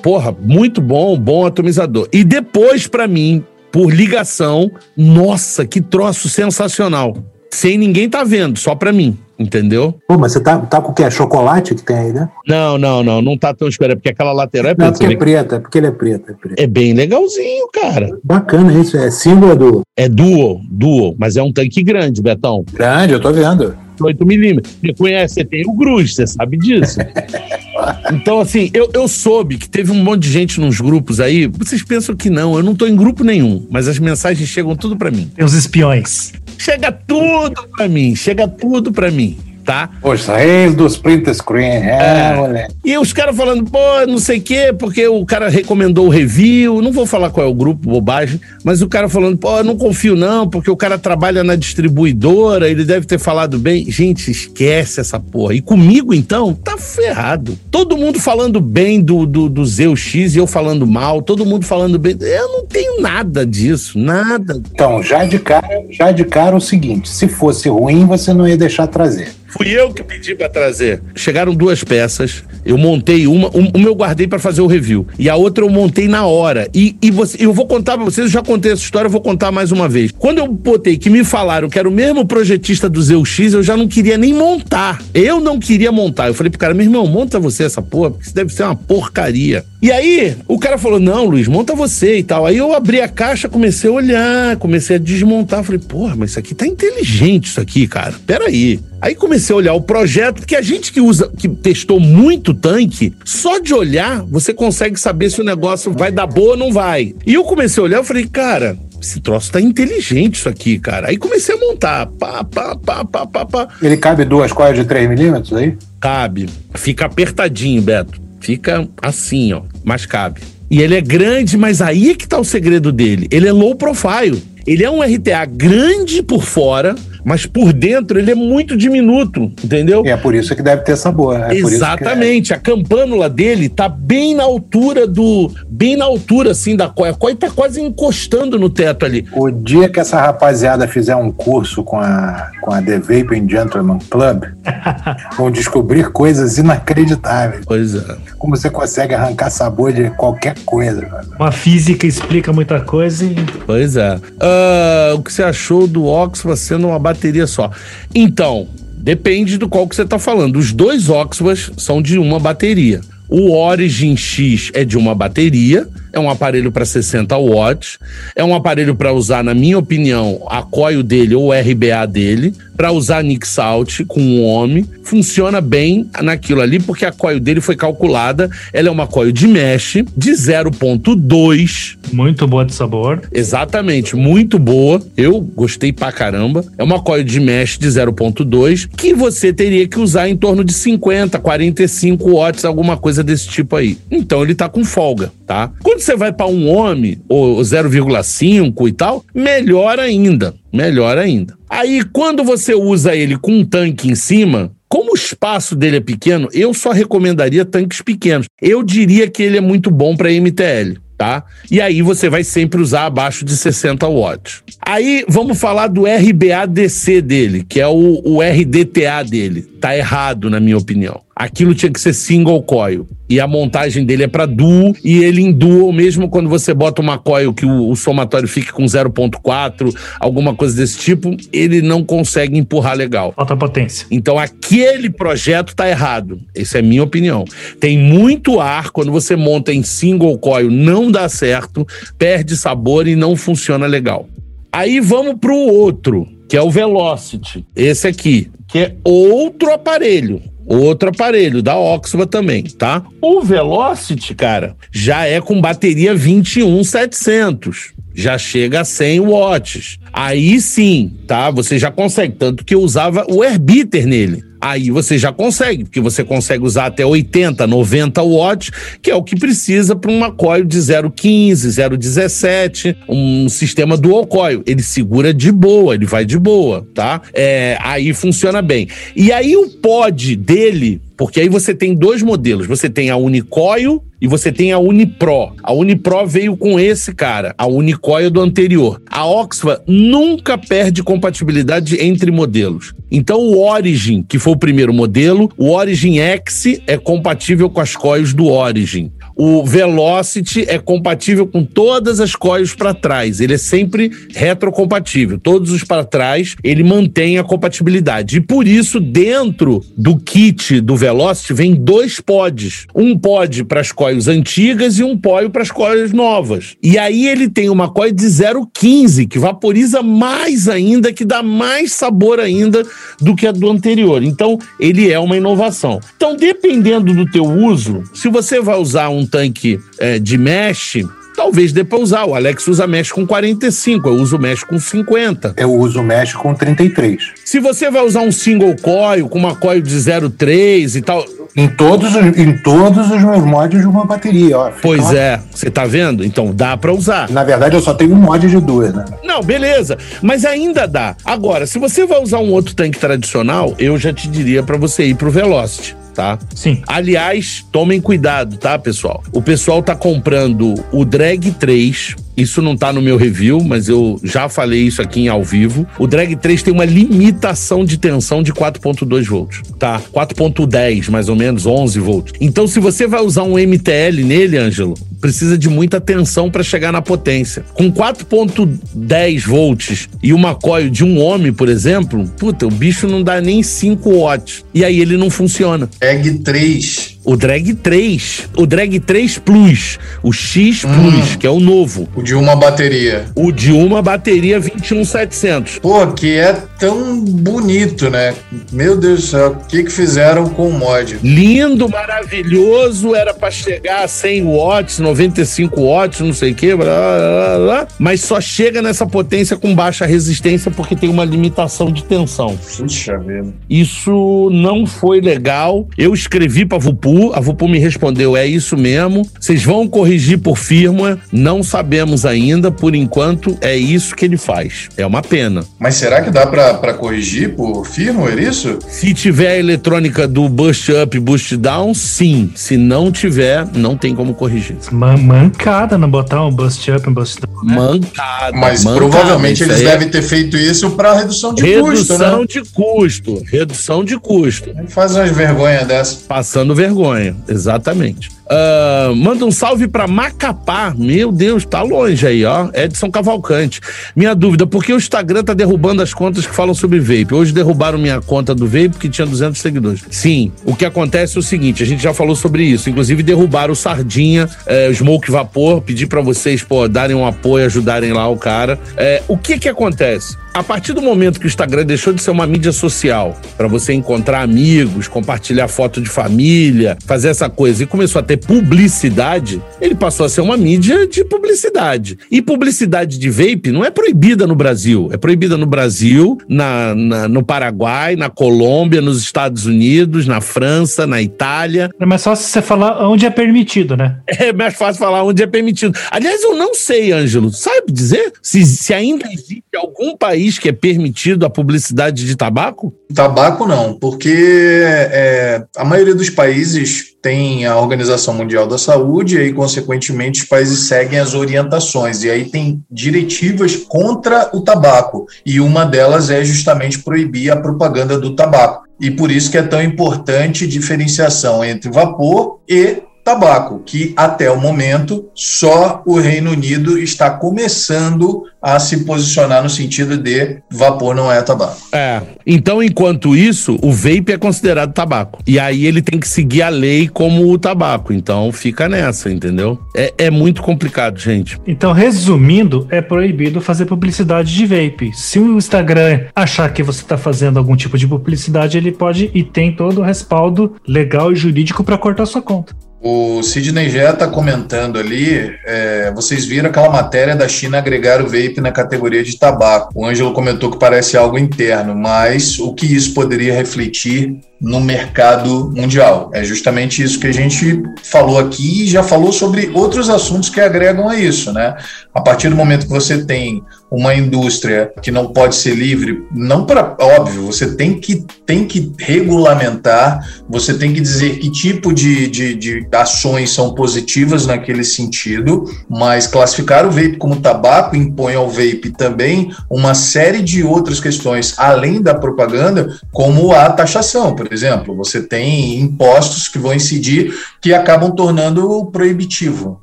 Porra, muito bom, bom atomizador. E depois, pra mim, por ligação, nossa, que troço sensacional. Sem ninguém tá vendo, só pra mim. entendeu? Pô, mas você tá, tá com o quê? É chocolate que tem aí, né? Não, não, não, não tá tão escuro, é porque aquela lateral é Não, é preta. porque você é vê preto, é porque ele é preto. É, preto. É bem legalzinho, cara. Bacana isso, é símbolo do É dual, dual, mas é um tanque grande, Betão. grande, eu tô vendo. 8 milímetros. Você conhece, você tem o Gruz, você sabe disso. Então, assim, eu, eu soube que teve um monte de gente nos grupos aí. Vocês pensam que não, eu não tô em grupo nenhum, mas as mensagens chegam tudo pra mim. Tem os espiões. Chega tudo pra mim, chega tudo pra mim, tá? Poxa, reis dos print screen, é, É. moleque. E os caras falando, pô, não sei o quê, porque o cara recomendou o review. Não vou falar qual é o grupo, bobagem, mas o cara falando, pô, eu não confio não, porque o cara trabalha na distribuidora, ele deve ter falado bem. Gente, esquece essa porra. E comigo, então, tá ferrado. Todo mundo falando bem do, do, do Zeu X e eu falando mal, todo mundo falando bem. Eu não tenho nada disso, nada. Então, já de cara, já de cara o seguinte, se fosse ruim, você não ia deixar trazer. Fui eu que pedi pra trazer. Chegaram duas peças. Eu montei uma, um- uma eu guardei pra fazer o review e a outra eu montei na hora. E, e você, eu vou contar pra vocês, eu já contei essa história, eu vou contar mais uma vez. Quando eu botei que me falaram que era o mesmo projetista do Zeu X, eu já não queria nem montar. Eu não queria montar. Eu falei pro cara, meu irmão, monta você essa porra, porque isso deve ser uma porcaria. E aí, o cara falou: não, Luiz, monta você e tal. Aí eu abri a caixa, comecei a olhar, comecei a desmontar. Falei, porra, mas isso aqui tá inteligente, isso aqui, cara. Peraí. Aí comecei a olhar o projeto, porque a gente que usa, que testou muito tanque, só de olhar, você consegue saber se o negócio vai dar boa ou não vai. E eu comecei a olhar, eu falei, cara, esse troço tá inteligente isso aqui, cara. Aí comecei a montar. Pá, pá, pá, pá, pá, pá. Ele cabe duas coias de 3 milímetros aí? Cabe. Fica apertadinho, Beto. Fica assim, ó. Mas cabe. E ele é grande, mas aí é que tá o segredo dele. Ele é low profile. Ele é um RTA grande por fora, mas por dentro ele é muito diminuto, entendeu? E é por isso que deve ter sabor. É por isso que- Exatamente. A campânula dele tá bem na altura do. Bem na altura, assim, da coia. A coia tá quase encostando no teto ali. O dia que essa rapaziada fizer um curso com a, com a The Vaping Gentleman Club, vão descobrir coisas inacreditáveis. Pois é. Como você consegue arrancar sabor de qualquer coisa. mano. Uma física explica muita coisa e Pois é. Ah, o que você achou do Oxford sendo uma bateria só? Então, depende do qual que você tá falando. Os dois Oxfords são de uma bateria. O Origin X é de uma bateria, é um aparelho para 60 watts, é um aparelho para usar, na minha opinião, a coil dele ou o RBA dele, para usar Nick Salt com um homem, funciona bem naquilo ali, porque a coil dele foi calculada, ela é uma coil de mesh de 0.2 muito boa de sabor. Exatamente, muito boa. Eu gostei pra caramba. É uma coil de mesh de 0.2 que você teria que usar em torno de 50, 45 watts, alguma coisa desse tipo aí. Então ele tá com folga, tá? Quando você vai pra um ohm ou 0,5 e tal, melhor ainda, melhor ainda. Aí quando você usa ele com um tanque em cima, como o espaço dele é pequeno, eu só recomendaria tanques pequenos. Eu diria que ele é muito bom para MTL. Tá? E aí você vai sempre usar abaixo de 60 watts. Aí vamos falar do RBA-DC dele, que é o, o RDTA dele. Tá errado, na minha opinião. Aquilo tinha que ser single coil. E a montagem dele é para duo, e ele em duo, mesmo quando você bota uma coil que o, o somatório fique com 0.4, alguma coisa desse tipo, ele não consegue empurrar legal. Alta potência. Então aquele projeto tá errado. Essa é a minha opinião. Tem muito ar quando você monta em single coil, não dá certo, perde sabor e não funciona legal. Aí vamos pro outro, que é o Velocity. Esse aqui, que é outro aparelho. Outro aparelho da Oxford também, tá? O Velocity, cara, já é com bateria 21700. Já chega a 100 watts. Aí sim, tá? Você já consegue. Tanto que eu usava o Airbeater nele. Aí você já consegue, porque você consegue usar até 80, 90 watts, que é o que precisa para uma coil de 0,15, 0,17, um sistema dual coil. Ele segura de boa, ele vai de boa, tá? É, aí funciona bem. E aí o pod dele, porque aí você tem dois modelos. Você tem a Unicoil e você tem a Unipro. A Unipro veio com esse cara, a Unicoil do anterior. A Oxford nunca perde compatibilidade entre modelos. Então o Origin, que foi o primeiro modelo, o Origin X é compatível com as coils do Origin. O Velocity é compatível com todas as coils para trás. Ele é sempre retrocompatível. Todos os para trás, ele mantém a compatibilidade. E por isso, dentro do kit do Velocity, vem dois pods. Um pod para as coils antigas e um pod para as coils novas. E aí ele tem uma coil de 0,15, que vaporiza mais ainda, que dá mais sabor ainda do que a do anterior. Então, ele é uma inovação. Então, dependendo do teu uso, se você vai usar um tanque é, de mesh, talvez dê pra usar. O Alex usa mesh com 45, eu uso mesh com 50. Eu uso mesh com 33. Se você vai usar um single coil, com uma coil de 0,3 e tal, Em todos, os- em todos os meus mods de uma bateria, ó. Pois é, você tá vendo? Então dá pra usar. Na verdade, eu só tenho um mod de duas, né? Não, beleza, mas ainda dá. Agora, se você vai usar um outro tanque tradicional, eu já te diria pra você ir pro Velocity, tá? Sim. Aliás, tomem cuidado, tá, pessoal? O pessoal tá comprando o Drag 3. Isso não tá no meu review, mas eu já falei isso aqui em ao vivo. O Drag 3 tem uma limitação de tensão de 4.2 volts, tá? 4.10, mais ou menos, 11 volts. Então, se você vai usar um MTL nele, Ângelo, precisa de muita tensão para chegar na potência. Com 4.10 volts e uma coil de um ohm, por exemplo, puta, o bicho não dá nem 5 watts. E aí ele não funciona. Egg 3. O Drag 3, o Drag 3 Plus, o X Plus, que é o novo, O de uma bateria. o de uma bateria 21700. Pô, que é tão bonito, né? Meu Deus do céu, o que, que fizeram com o mod? Lindo, maravilhoso, era para chegar a 100 watts, 95 watts, não sei o que, blá, blá, blá, mas só chega nessa potência com baixa resistência porque tem uma limitação de tensão. Puxa vida. Isso não foi legal. Eu escrevi para Vupu, a Vupu me respondeu: é isso mesmo. Vocês vão corrigir por firmware? Não sabemos ainda. Por enquanto, é isso que ele faz. É uma pena. Mas será que dá pra, pra corrigir por firmware isso? Se tiver a eletrônica do boost up e boost down, sim. Se não tiver, não tem como corrigir. Man- mancada não botar um bust up e um bust down. né? Mancada. Mas mancada. provavelmente eles aí é devem ter feito isso para redução de custo, Redução né? de custo. Redução de custo. Faz umas vergonhas dessa. Passando vergonha, exatamente. Ah, manda um salve pra Macapá. Meu Deus, tá longe aí, ó. Edson Cavalcante. Minha dúvida, por que o Instagram tá derrubando as contas que falam sobre vape? Hoje derrubaram minha conta do vape que tinha 200 seguidores. Sim, o que acontece é o seguinte, a gente já falou sobre isso. Inclusive derrubaram o Sardinha, eh, o Smoke Vapor. Pedi pra vocês, pô, darem um apoio, ajudarem lá o cara. Eh, o que que acontece? A partir do momento que o Instagram deixou de ser uma mídia social para você encontrar amigos, compartilhar foto de família, fazer essa coisa e começou a ter publicidade, ele passou a ser uma mídia de publicidade. E publicidade de vape não é proibida no Brasil. É proibida no Brasil, na, na- no Paraguai, na Colômbia, nos Estados Unidos, na França, na Itália. É mais fácil você falar onde é permitido, né? É mais fácil falar onde é permitido. Aliás, eu não sei, Ângelo. Sabe dizer se, se ainda existe algum país que é permitido a publicidade de tabaco? Tabaco não, porque é, a maioria dos países tem a Organização Mundial da Saúde e consequentemente, os países seguem as orientações. E aí tem diretivas contra o tabaco. E uma delas é justamente proibir a propaganda do tabaco. E por isso que é tão importante diferenciação entre vapor e tabaco, que até o momento só o Reino Unido está começando a se posicionar no sentido de vapor não é tabaco. É. Então, enquanto isso, o vape é considerado tabaco. E aí ele tem que seguir a lei como o tabaco. Então fica nessa, entendeu? É, é muito complicado, gente. Então, resumindo, é proibido fazer publicidade de vape. Se o Instagram achar que você está fazendo algum tipo de publicidade, ele pode e tem todo o respaldo legal e jurídico para cortar sua conta. O Sidney já está comentando ali, é, vocês viram aquela matéria da China agregar o vape na categoria de tabaco. O Ângelo comentou que parece algo interno, mas o que isso poderia refletir no mercado mundial? É justamente isso que a gente falou aqui e já falou sobre outros assuntos que agregam a isso, né? A partir do momento que você tem uma indústria que não pode ser livre, não para óbvio, você tem que, tem que regulamentar, você tem que dizer que tipo de, de, de ações são positivas naquele sentido, mas classificar o vape como tabaco impõe ao vape também uma série de outras questões, além da propaganda, como a taxação, por por exemplo. Você tem impostos que vão incidir que acabam tornando proibitivo,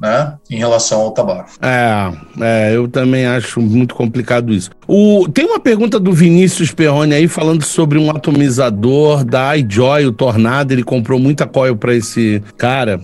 né, em relação ao tabaco. É, é eu também acho muito complicado isso. O, tem uma pergunta do Vinícius Perrone aí falando sobre um atomizador da iJoy, o Tornado. Ele comprou muita coil para esse cara.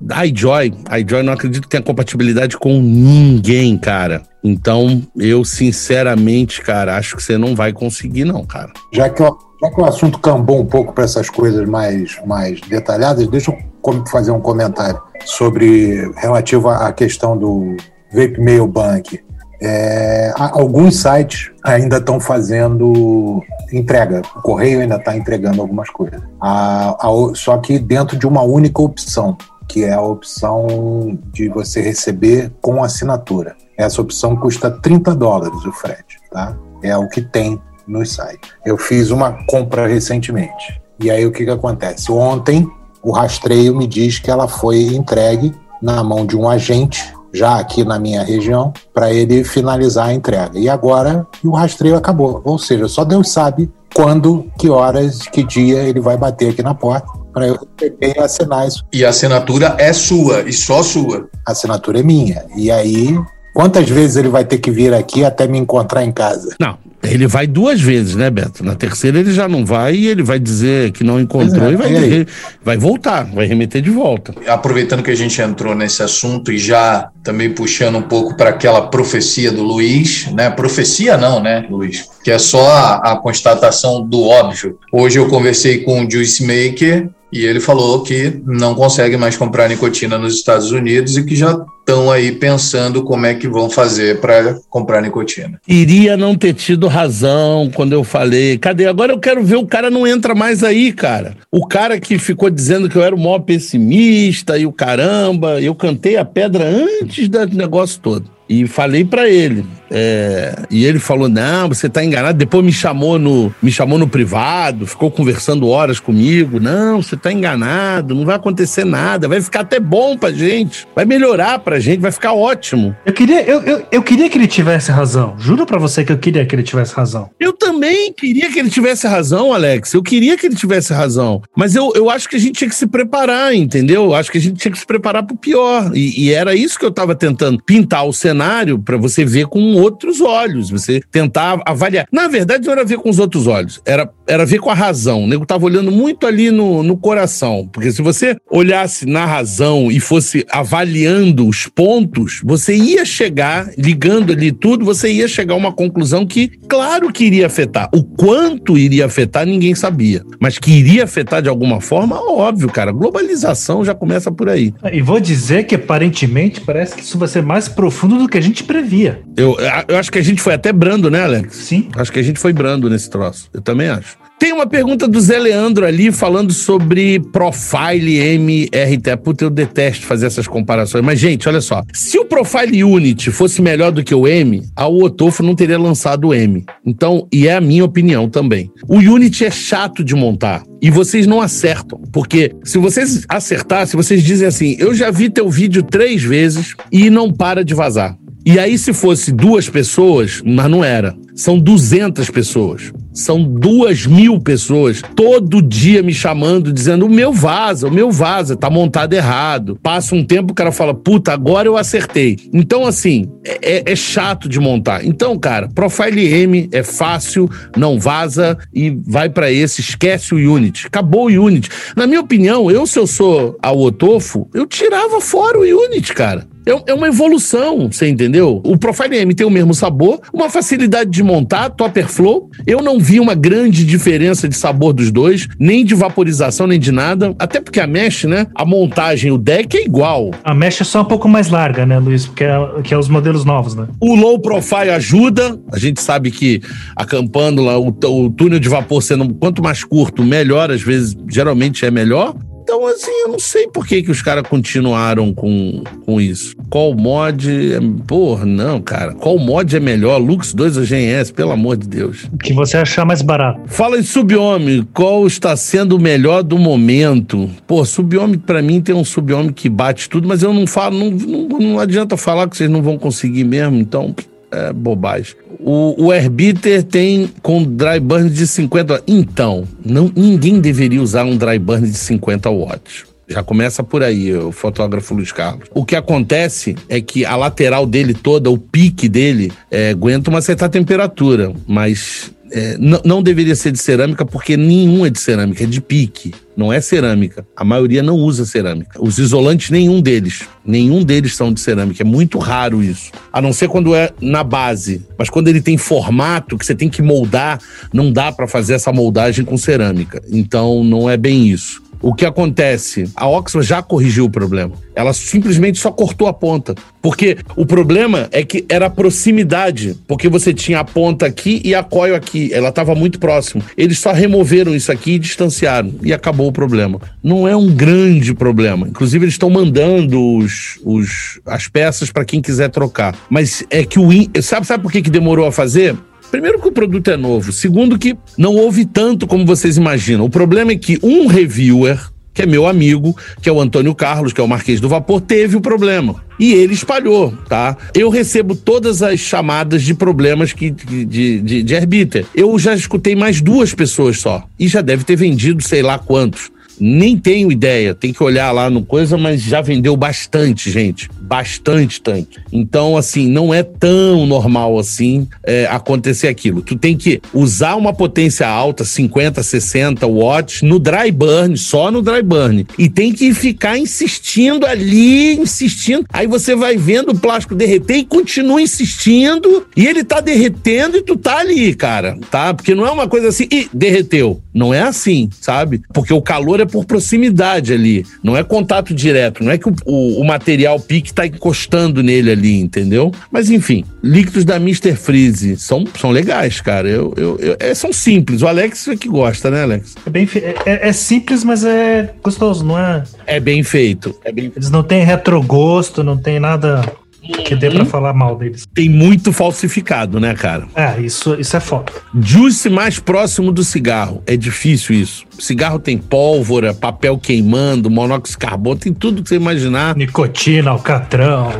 Da iJoy, iJoy não acredito que tenha compatibilidade com ninguém, cara. Então, eu sinceramente, cara, acho que você não vai conseguir, não, cara. Já que, eu, já que o assunto cambou um pouco para essas coisas mais, mais detalhadas, deixa eu fazer um comentário sobre relativo à questão do Vape Mail Bank. É, alguns sites ainda estão fazendo entrega, o correio ainda está entregando algumas coisas, a, a, só que dentro de uma única opção, que é a opção de você receber com assinatura. Essa opção custa 30 dólares o frete, tá? É o que tem no site. Eu fiz uma compra recentemente. E aí o que, que acontece? Ontem o rastreio me diz que ela foi entregue na mão de um agente já aqui na minha região para ele finalizar a entrega. E agora o rastreio acabou. Ou seja, só Deus sabe quando, que horas, que dia ele vai bater aqui na porta para eu receber e assinar isso. E a assinatura é sua e só sua. A assinatura é minha. E aí Quantas vezes ele vai ter que vir aqui até me encontrar em casa? Não, ele vai duas vezes, né, Beto? Na terceira ele já não vai e ele vai dizer que não encontrou é, e vai, e vai voltar, vai remeter de volta. Aproveitando que a gente entrou nesse assunto e já também puxando um pouco para aquela profecia do Luiz, né? Profecia não, né, Luiz? Que é só a, a constatação do óbvio. Hoje eu conversei com o Juice Maker e ele falou que não consegue mais comprar nicotina nos Estados Unidos e que já estão aí pensando como é que vão fazer para comprar nicotina. Iria não ter tido razão quando eu falei. Cadê? Agora eu quero ver o cara não entra mais aí, cara. O cara que ficou dizendo que eu era o maior pessimista e o caramba, eu cantei a pedra antes do negócio todo e falei para ele. É, e ele falou: não, você tá enganado. Depois me chamou no, me chamou no privado, ficou conversando horas comigo. Não, você tá enganado, não vai acontecer nada, vai ficar até bom pra gente, vai melhorar pra gente, vai ficar ótimo. Eu queria, eu, eu, eu queria que ele tivesse razão. Juro para você que eu queria que ele tivesse razão. Eu também queria que ele tivesse razão, Alex. Eu queria que ele tivesse razão. Mas eu, eu acho que a gente tinha que se preparar, entendeu? Eu acho que a gente tinha que se preparar pro pior. E, e era isso que eu tava tentando pintar o cenário cenário para você ver com outros olhos, você tentar avaliar. Na verdade, não era ver com os outros olhos, era, era ver com a razão. O nego tava olhando muito ali no, no coração, porque se você olhasse na razão e fosse avaliando os pontos, você ia chegar, ligando ali tudo, você ia chegar a uma conclusão que, claro que iria afetar. O quanto iria afetar, ninguém sabia. Mas que iria afetar de alguma forma, óbvio, cara. Globalização já começa por aí. E vou dizer que aparentemente parece que isso vai ser mais profundo do que a gente previa. Eu, eu acho que a gente foi até brando, né, Alex? Sim. Acho que a gente foi brando nesse troço. Eu também acho. Tem uma pergunta do Zé Leandro ali falando sobre Profile MRT. Puta, eu detesto fazer essas comparações. Mas, gente, olha só. Se o Profile Unity fosse melhor do que o M, a Otofo não teria lançado o M. Então, e é a minha opinião também. O Unity é chato de montar. E vocês não acertam. Porque se vocês acertassem, vocês dizem assim: eu já vi teu vídeo três vezes e não para de vazar. E aí, se fosse duas pessoas, mas não era. São 200 pessoas. São duas mil pessoas todo dia me chamando, dizendo: o meu vaza, o meu vaza, tá montado errado. Passa um tempo, o cara fala: puta, agora eu acertei. Então, assim, é, é, é chato de montar. Então, cara, Profile M é fácil, não vaza e vai para esse, esquece o Unity. Acabou o Unity. Na minha opinião, eu, se eu sou a Otofo, eu tirava fora o Unity, cara. É, é uma evolução, você entendeu? O Profile M tem o mesmo sabor, uma facilidade de montar, Topper Flow. Eu não vi uma grande diferença de sabor dos dois, nem de vaporização, nem de nada. Até porque a mesh, né? A montagem, o deck é igual. A mesh é só um pouco mais larga, né, Luiz? Porque é, que é os modelos novos, né? O low profile ajuda. A gente sabe que a campânula, o, o túnel de vapor sendo quanto mais curto, melhor. Às vezes, geralmente é melhor. Então, assim, eu não sei por que, que os caras continuaram com, com isso. Qual mod. É... Porra, não, cara. Qual mod é melhor? Lux 2 ou GNS, pelo amor de Deus. O que você achar mais barato. Fala em Subhome. Qual está sendo o melhor do momento? Pô, Subhome, pra mim, tem um Subhome que bate tudo, mas eu não falo. Não, não, não adianta falar que vocês não vão conseguir mesmo, então é bobagem. O, o Airbiter tem com dry burn de 50 Então, não, ninguém deveria usar um dry burn de 50 watts. Já começa por aí, o fotógrafo Luiz Carlos. O que acontece é que a lateral dele toda, o pique dele, é, aguenta uma certa temperatura, mas é, não deveria ser de cerâmica porque nenhum é de cerâmica, é de pique, não é cerâmica. A maioria não usa cerâmica. Os isolantes, nenhum deles, nenhum deles são de cerâmica. É muito raro isso. A não ser quando é na base. Mas quando ele tem formato que você tem que moldar, não dá para fazer essa moldagem com cerâmica. Então não é bem isso. O que acontece? A Oxford já corrigiu o problema. Ela simplesmente só cortou a ponta. Porque o problema é que era a proximidade. Porque você tinha a ponta aqui e a coil aqui. Ela estava muito próximo. Eles só removeram isso aqui e distanciaram. E acabou o problema. Não é um grande problema. Inclusive, eles estão mandando os, os, as peças para quem quiser trocar. Mas é que o. Sabe, sabe por que, que demorou a fazer? Primeiro que o produto é novo. Segundo que não houve tanto como vocês imaginam. O problema é que um reviewer, que é meu amigo, que é o Antônio Carlos, que é o Marquês do Vapor, teve o problema. E ele espalhou, tá? Eu recebo todas as chamadas de problemas que, de, de, de Herbiter. Eu já escutei mais duas pessoas só. E já deve ter vendido sei lá quantos. Nem tenho ideia, tem que olhar lá no coisa, mas já vendeu bastante, gente. Bastante tanque. Então, assim, não é tão normal assim é, acontecer aquilo. Tu tem que usar uma potência alta, 50, 60 watts, no dry burn, só no dry burn. E tem que ficar insistindo ali, insistindo. Aí você vai vendo o plástico derreter e continua insistindo. E ele tá derretendo e tu tá ali, cara. Tá? Porque não é uma coisa assim, e derreteu. Não é assim, sabe? Porque o calor é por proximidade ali, não é contato direto, não é que o, o, o material pique tá encostando nele ali, entendeu? Mas enfim, líquidos da Mr. Freeze são, são legais, cara. Eu, eu, eu é, são simples. O Alex é que gosta, né, Alex? É, bem é, é, simples, mas é gostoso, não é? É bem feito. É bem... Eles não têm retrogosto, não tem nada que dê pra falar mal deles. Tem muito falsificado, né, cara? É, isso, isso é foda. Juice mais próximo do cigarro. É difícil isso. Cigarro tem pólvora, papel queimando, monóxido de carbono, tem tudo que você imaginar. Nicotina, alcatrão.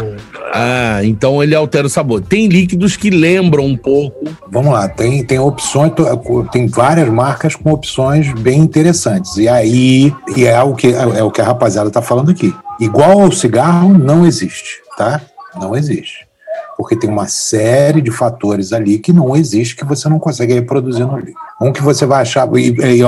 Ah, então ele altera o sabor. Tem líquidos que lembram um pouco. Vamos lá, tem, tem opções, tem várias marcas com opções bem interessantes. E aí, e é o que, é o que a rapaziada tá falando aqui. Igual ao cigarro, não existe, tá? Não existe. Porque tem uma série de fatores ali que não existe, que você não consegue reproduzir no livro. Um que você vai achar. E, e,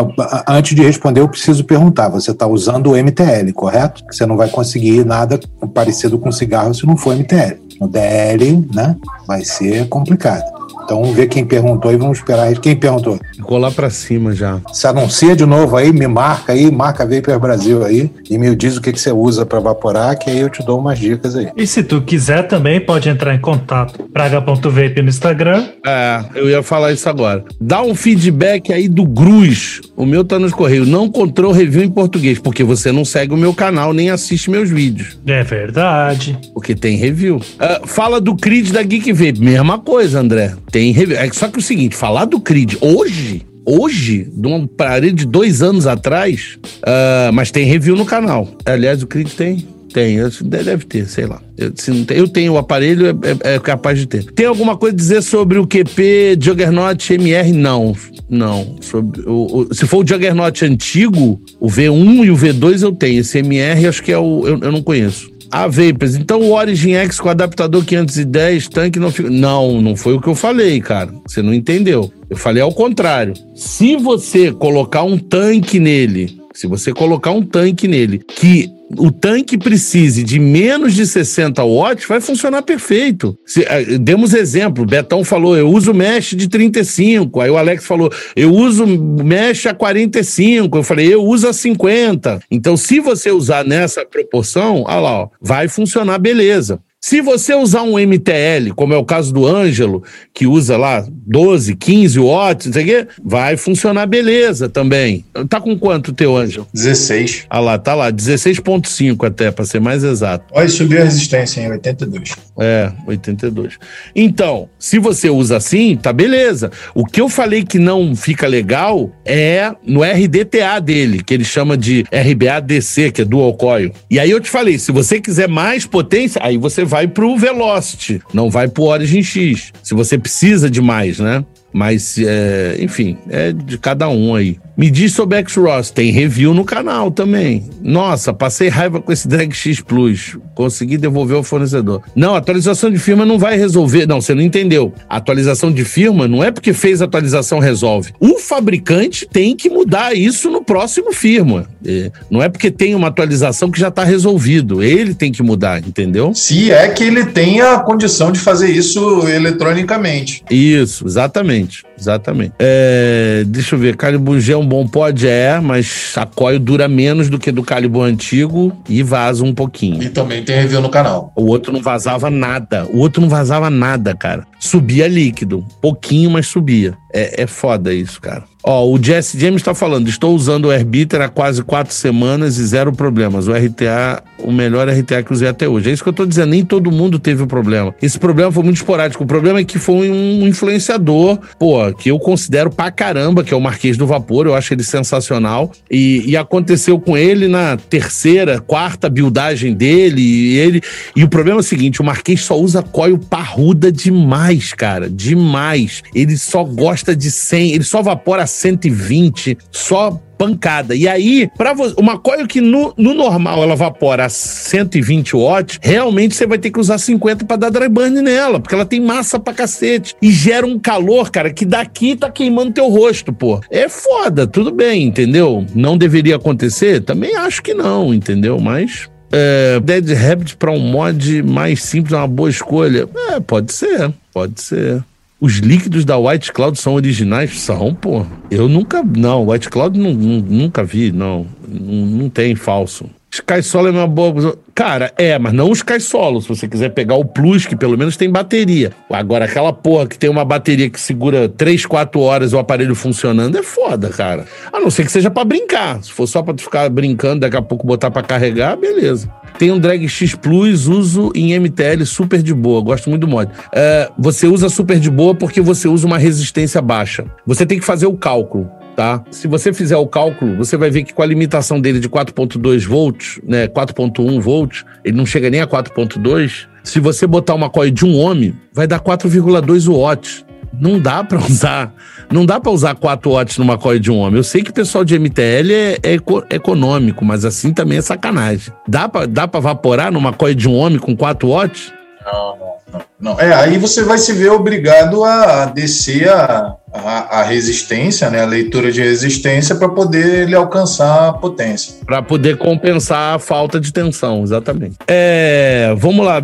antes de responder, eu preciso perguntar: você está usando o MTL, correto? Você não vai conseguir nada parecido com cigarro se não for MTL. No DL, né? Vai ser complicado. Então vamos ver quem perguntou e vamos esperar. Quem perguntou? Ficou lá para cima já. Se anuncia de novo aí, me marca aí, marca Vapor Brasil aí e me diz o que, que você usa para evaporar, que aí eu te dou umas dicas aí. E se tu quiser também, pode entrar em contato. Praga.vape no Instagram. É, eu ia falar isso agora. Dá um feedback aí do Gruz. O meu tá nos Correios. Não encontrou review em português, porque você não segue o meu canal nem assiste meus vídeos. É verdade. Porque tem review. Uh, fala do Creed da Geek Vape. Mesma coisa, André. Tem. É só que o seguinte, falar do Creed hoje, hoje, de um aparelho de dois anos atrás, uh, mas tem review no canal. Aliás, o Creed tem. Tem, deve ter, sei lá. Eu, tem, eu tenho o aparelho, é, é, é, capaz de ter. Tem alguma coisa a dizer sobre o QP Juggernaut MR? Não, não. Sobre, o, o, se for o Juggernaut antigo, o V1 e o V2 eu tenho. Esse MR acho que é o. Eu, eu não conheço. A Vapers. Então o Origin X com adaptador 510, tanque não fica. Não, não foi o que eu falei, cara. Você não entendeu. Eu falei ao contrário. Se você colocar um tanque nele, se você colocar um tanque nele que o tanque precise de menos de 60 watts, vai funcionar perfeito. Se, uh, demos exemplo, o Betão falou, eu uso mesh de 35, aí o Alex falou, eu uso mesh a 45, eu falei, eu uso a 50. Então, se você usar nessa proporção, olha lá, ó, vai funcionar beleza. Se você usar um MTL, como é o caso do Ângelo, que usa lá 12, 15 watts, não sei o quê, vai funcionar beleza também. Tá com quanto o teu Ângelo? 16. Ah lá, tá lá, 16.5 até, para ser mais exato. Olha, subiu a resistência em 82. É, 82. Então, se você usa assim, tá beleza. O que eu falei que não fica legal é no RDTA dele, que ele chama de RBA-DC, que é Dual Coil. E aí eu te falei, se você quiser mais potência, aí você vai pro Velocity, não vai pro Origin X. Se você precisa de mais, né? Mas, é, enfim, é de cada um aí. Me diz sobre X-Ross, tem review no canal também. Nossa, passei raiva com esse Drag X Plus. Consegui devolver ao fornecedor. Não, atualização de firma não vai resolver. Não, você não entendeu. atualização de firma não é porque fez atualização resolve. O fabricante tem que mudar isso no próximo firma. É, não é porque tem uma atualização que já está resolvido. Ele tem que mudar, entendeu? Se é que ele tem a condição de fazer isso eletronicamente. Isso, exatamente. Exatamente. É, deixa eu ver, Calibugel um bom pod é, mas a coil dura menos do que do Calibur antigo e vaza um pouquinho. E também tem review no canal. O outro não vazava nada. O outro não vazava nada, cara. Subia líquido. Pouquinho, mas subia. É, é foda isso, cara. Ó, o Jesse James está falando: estou usando o Airbiter há quase quatro semanas e zero problemas. O RTA, o melhor RTA que usei até hoje. É isso que eu estou dizendo, nem todo mundo teve o problema. Esse problema foi muito esporádico. O problema é que foi um influenciador, pô, que eu considero pra caramba, que é o Marquês do Vapor. Eu acho ele sensacional. E, e aconteceu com ele na terceira, quarta buildagem dele. E, ele, e o problema é o seguinte: o Marquês só usa coil parruda demais, cara. Demais. Ele só gosta de 100, ele só vapora 120, só pancada. E aí, para uma coil que no, no, normal ela evapora a 120 watts, realmente você vai ter que usar 50 para dar dry burn nela, porque ela tem massa pra cacete. E gera um calor, cara, que daqui tá queimando teu rosto, pô. É foda, tudo bem, entendeu? Não deveria acontecer? Também acho que não, entendeu? Mas é, Dead Rabbit para um mod mais simples é uma boa escolha. É, pode ser, pode ser. Os líquidos da White Cloud são originais? São, pô. Eu nunca. Não, White Cloud não, nunca vi, não. não. Não tem falso. Sky Solo é uma boa. Cara, é, mas não o Sky Solo. Se você quiser pegar o Plus, que pelo menos tem bateria. Agora, aquela porra que tem uma bateria que segura 3, 4 horas o aparelho funcionando é foda, cara. A não ser que seja para brincar. Se for só pra tu ficar brincando, daqui a pouco botar para carregar, beleza. Tem um Drag X Plus, uso em MTL super de boa. Gosto muito do mod. É, você usa super de boa porque você usa uma resistência baixa. Você tem que fazer o cálculo tá? Se você fizer o cálculo, você vai ver que com a limitação dele de 4.2 volts, né, 4.1 volts, ele não chega nem a 4.2. Se você botar uma coil de um ohm, vai dar 4,2 watts. Não dá para usar, não dá para usar 4 watts numa coil de um ohm. Eu sei que o pessoal de MTL é, é econômico, mas assim também é sacanagem. Dá para dá para vaporar numa coil de um ohm com 4 watts? Não, não, não. É, aí você vai se ver obrigado a descer a, a, a resistência, né, a leitura de resistência, para poder ele alcançar a potência. Para poder compensar a falta de tensão, exatamente. É, vamos lá,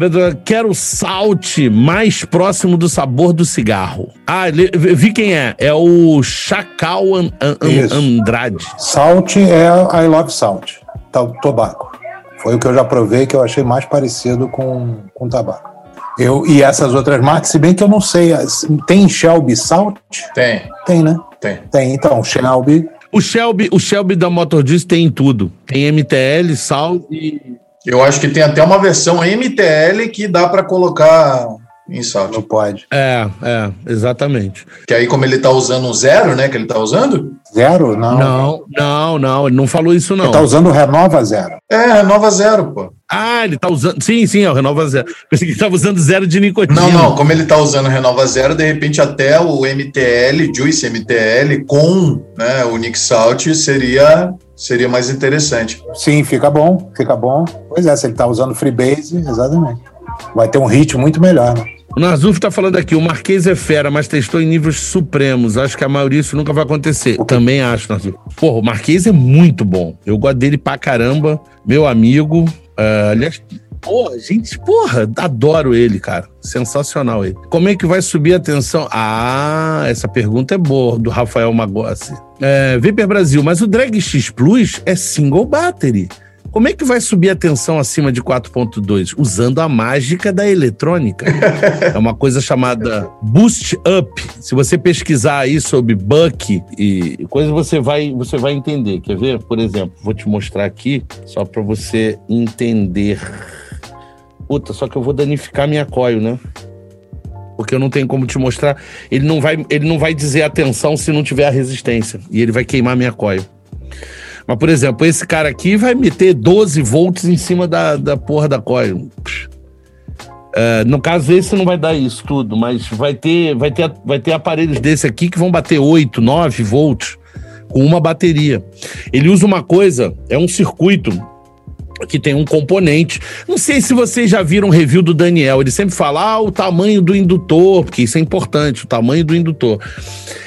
quero salte mais próximo do sabor do cigarro. Ah, vi quem é. É o Chacal An An Andrade. Salt é I Love Salt, tá, o tobaco. Foi o que eu já provei que eu achei mais parecido com, com tabaco. Eu, e essas outras marcas, se bem que eu não sei, tem Shelby Salt? Tem. Tem, né? Tem. Tem, então, Shelby. O Shelby, o Shelby da Motor Juice tem em tudo. Tem MTL, Salt e. Eu acho que tem até uma versão MTL que dá para colocar em salt. Não pode. É, é, exatamente. Que aí, como ele tá usando um zero, né? Que ele tá usando? Zero? Não. Não, não, não. Ele não falou isso, não. Ele tá usando o Renova Zero. É, Renova Zero, pô. Ah, ele tá usando. Sim, sim, é o Renova Zero. Pensei que ele tava usando zero de nicotina. Não, não. Como ele tá usando Renova Zero, de repente até o MTL, Juice MTL, com né, o Nick Salt seria seria mais interessante. Sim, fica bom, fica bom. Pois é, se ele tá usando Freebase, exatamente. Vai ter um ritmo muito melhor, né? O Nazuf tá falando aqui, o Marquês é fera, mas testou em níveis supremos. Acho que a maioria isso nunca vai acontecer. Também acho, Nazuf. Porra, o Marquês é muito bom. Eu gosto dele pra caramba. Meu amigo. Uh, aliás, porra, gente, porra, adoro ele, cara. Sensacional ele. Como é que vai subir a tensão? Ah, essa pergunta é boa, do Rafael Magossi. É, Viper Brasil, mas o Drag X Plus é single battery. Como é que vai subir a tensão acima de 4.2? Usando a mágica da eletrônica. é uma coisa chamada boost up. Se você pesquisar aí sobre buck e coisa, você vai, você vai entender. Quer ver? Por exemplo, vou te mostrar aqui, só para você entender. Puta, só que eu vou danificar minha coil, né? Porque eu não tenho como te mostrar. Ele não vai, ele não vai dizer a tensão se não tiver a resistência. E ele vai queimar minha coil. Mas, por exemplo, esse cara aqui vai meter 12 volts em cima da, da porra da coil. Uh, no caso, esse não vai dar isso tudo, mas vai ter, vai ter, vai ter aparelhos desse aqui que vão bater 8, 9 volts com uma bateria. Ele usa uma coisa, é um circuito que tem um componente. Não sei se vocês já viram o review do Daniel. Ele sempre fala ah, o tamanho do indutor, porque isso é importante, o tamanho do indutor.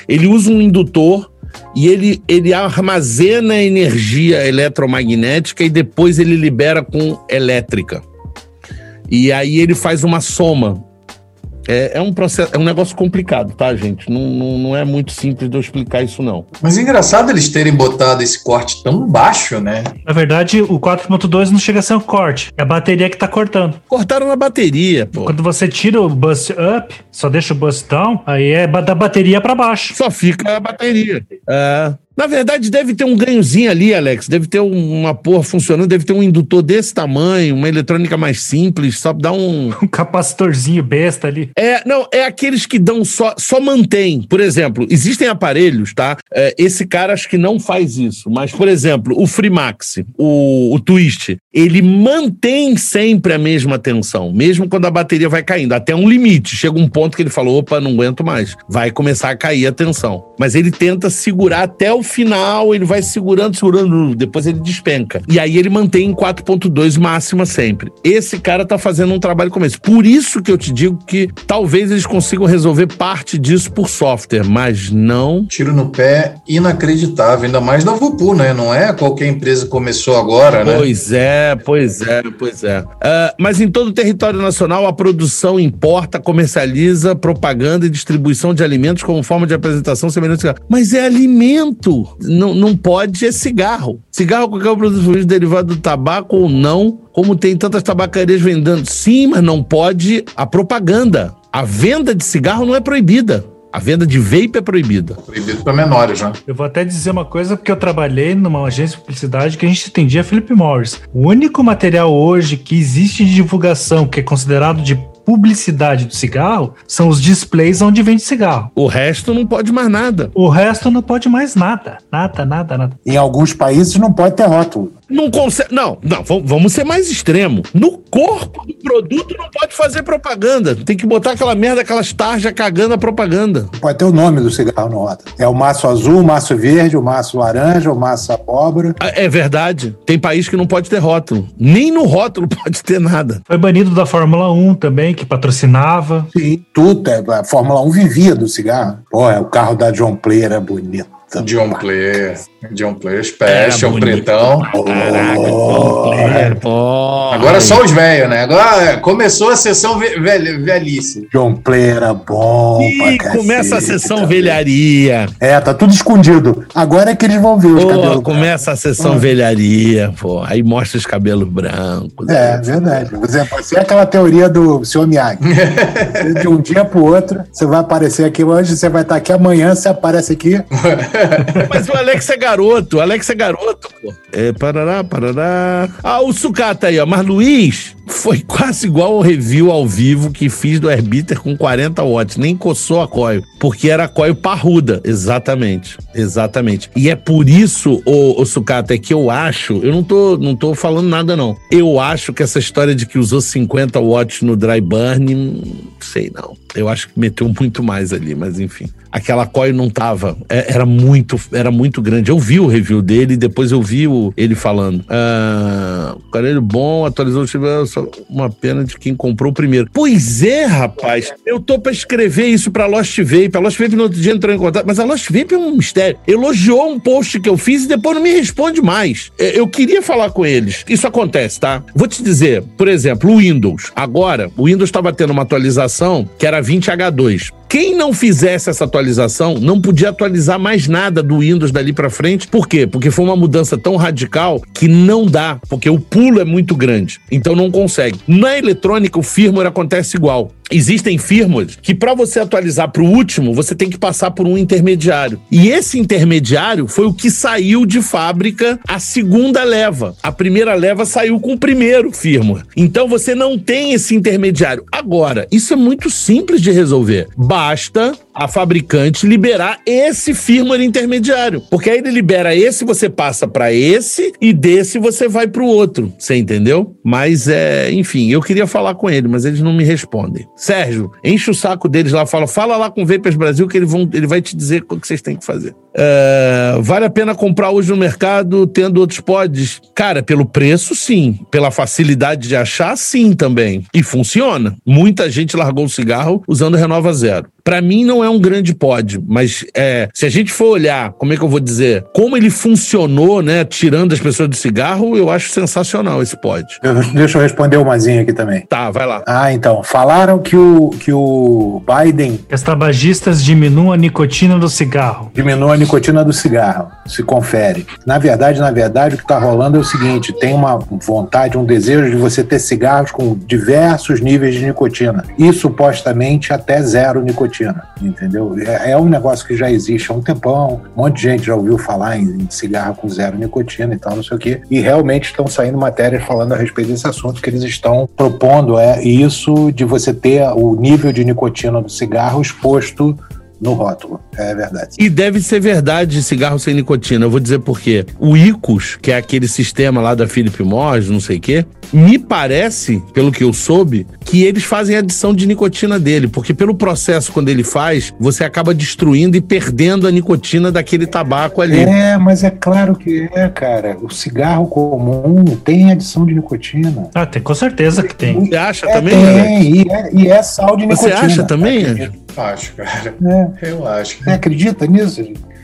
Ele usa um indutor e ele, ele armazena energia eletromagnética e depois ele libera com elétrica. E aí ele faz uma soma. É, é, um processo, é um negócio complicado, tá, gente? Não, não, não, é muito simples de eu explicar isso, não. Mas é engraçado eles terem botado esse corte tão baixo, né? Na verdade, o 4.2 não chega a ser um corte. É a bateria que tá cortando. Cortaram na bateria, pô. Quando você tira o bust up, só deixa o bust down, aí é da bateria para baixo. Só fica a bateria. É. Na verdade, deve ter um ganhozinho ali, Alex. Deve ter uma porra funcionando, deve ter um indutor desse tamanho, uma eletrônica mais simples, só dá um. Um capacitorzinho besta ali. É, não, é aqueles que dão só, só mantém. Por exemplo, existem aparelhos, tá? É, esse cara acho que não faz isso, mas, por exemplo, o Freemax, o, o Twist, ele mantém sempre a mesma tensão, mesmo quando a bateria vai caindo, até um limite. Chega um ponto que ele falou: opa, não aguento mais. Vai começar a cair a tensão. Mas ele tenta segurar até o final, ele vai segurando, segurando, depois ele despenca. E aí ele mantém em 4.2 máxima sempre. Esse cara tá fazendo um trabalho como esse. Por isso que eu te digo que talvez eles consigam resolver parte disso por software, mas não. Tiro no pé inacreditável, ainda mais da Vupu, né? Não é qualquer empresa que começou agora, né? Pois é, pois é, pois é. Uh, mas em todo o território nacional, a produção importa, comercializa, propaganda e distribuição de alimentos como forma de apresentação semelhante. Mas é alimento não, não pode é cigarro. Cigarro, qualquer produto derivado do tabaco ou não, como tem tantas tabacarias vendendo. Sim, mas não pode a propaganda. A venda de cigarro não é proibida. A venda de vape é proibida. Proibido para menores, já. Eu vou até dizer uma coisa, porque eu trabalhei numa agência de publicidade que a gente atendia Philip Morris. O único material hoje que existe de divulgação que é considerado de publicidade do cigarro são os displays onde vende cigarro. O resto não pode mais nada. O resto não pode mais nada. Nada, nada, nada. Em alguns países não pode ter rótulo. Não consegue. Não, não, vamos ser mais extremo. No corpo do produto não pode fazer propaganda. Tem que botar aquela merda, aquelas tarjas cagando a propaganda. Pode ter o nome do cigarro no rótulo. É o maço azul, o maço verde, o maço laranja, o maço abóbora. Ah, é verdade. Tem país que não pode ter rótulo. Nem no rótulo pode ter nada. Foi banido da Fórmula 1 também, que patrocinava. Sim, tudo. É, a Fórmula 1 vivia do cigarro. Pô, é, o carro da John Player é bonito. John Player. John Player Special, pretão. Oh, Agora só os velhos, né? Agora é, começou a sessão velh velhice. John Player era bom. E começa a sessão velharia. É, tá tudo escondido. Agora é que eles vão ver os pô, cabelos. Começa a sessão velharia, pô. Aí mostra os cabelos brancos. É, né? verdade. Você, você é aquela teoria do Sr. Miyagi. De um dia pro outro, você vai aparecer aqui hoje, você vai estar aqui amanhã, você aparece aqui. Mas o Alex é garoto, o Alex é garoto, pô. É, parará, parará. Ah, o sucata aí, ó. Mas Luiz foi quase igual ao review ao vivo que fiz do Herbiter com 40 watts. Nem coçou a coio, porque era coio parruda. Exatamente, exatamente. E é por isso, o, o sucata, é que eu acho, eu não tô, não tô falando nada não. Eu acho que essa história de que usou 50 watts no dry burn, sei não. Eu acho que meteu muito mais ali, mas enfim aquela coil não tava. É, era muito, era muito grande. Eu vi o review dele e depois eu vi o, ele falando. Ah, aparelho bom, atualizou o uma pena de quem comprou o primeiro. Pois é, rapaz. Eu tô pra escrever isso pra Lost Vape. A Lost Vape no outro dia entrou em contato, mas a Lost Vape é um mistério. Elogiou um post que eu fiz e depois não me responde mais. É, eu queria falar com eles. Isso acontece, tá? Vou te dizer, por exemplo, o Windows. Agora, o Windows estava tendo uma atualização que era 20H2. Quem não fizesse essa atualização não podia atualizar mais nada do Windows dali para frente. Por quê? Porque foi uma mudança tão radical que não dá, porque o pulo é muito grande. Então não consegue. Na eletrônica, o firmware acontece igual existem firmas que para você atualizar para o último, você tem que passar por um intermediário. E esse intermediário foi o que saiu de fábrica a segunda leva. A primeira leva saiu com o primeiro firmware. Então você não tem esse intermediário. Agora, isso é muito simples de resolver. Basta a fabricante liberar esse firmware intermediário. Porque aí ele libera esse, você passa para esse e desse você vai para o outro. Você entendeu? Mas é, enfim, eu queria falar com ele, mas eles não me respondem. Sérgio, enche o saco deles lá, fala, fala lá com o Vapers Brasil que ele, vão, ele vai te dizer o que vocês têm que fazer. É, vale a pena comprar hoje no mercado tendo outros pods? Cara, pelo preço, sim. Pela facilidade de achar, sim também. E funciona. Muita gente largou o cigarro usando Renova Zero. Para mim não é um grande pod, mas é, se a gente for olhar, como é que eu vou dizer, como ele funcionou, né, tirando as pessoas do cigarro, eu acho sensacional esse pod. Deixa eu responder umazinha aqui também. Tá, vai lá. Ah, então, falaram que o, que o Biden... As tabagistas diminuam a nicotina do cigarro. Diminuam a nicotina do cigarro, se confere. Na verdade, na verdade, o que está rolando é o seguinte, tem uma vontade, um desejo de você ter cigarros com diversos níveis de nicotina. E supostamente até zero nicotina entendeu? É, é, um negócio que já existe há um tempão, um monte de gente já ouviu falar em, em cigarro com zero nicotina e tal, não sei o quê, e realmente estão saindo matérias falando a respeito desse assunto, que eles estão propondo é isso de você ter o nível de nicotina do cigarro exposto no rótulo. É verdade. E deve ser verdade cigarro sem nicotina. Eu vou dizer por quê. O ICOS, que é aquele sistema lá da Philip Morris, não sei o quê, me parece, pelo que eu soube, que eles fazem adição de nicotina dele, porque pelo processo, quando ele faz, você acaba destruindo e perdendo a nicotina daquele tabaco ali. É, mas é claro que é, cara. O cigarro comum tem adição de nicotina. Ah, tem, com certeza que tem. Você acha é, também? Tem, e é, e é, sal de nicotina. Você acha também, Anjo? Acho, cara. É. Eu acho. Você acredita nisso?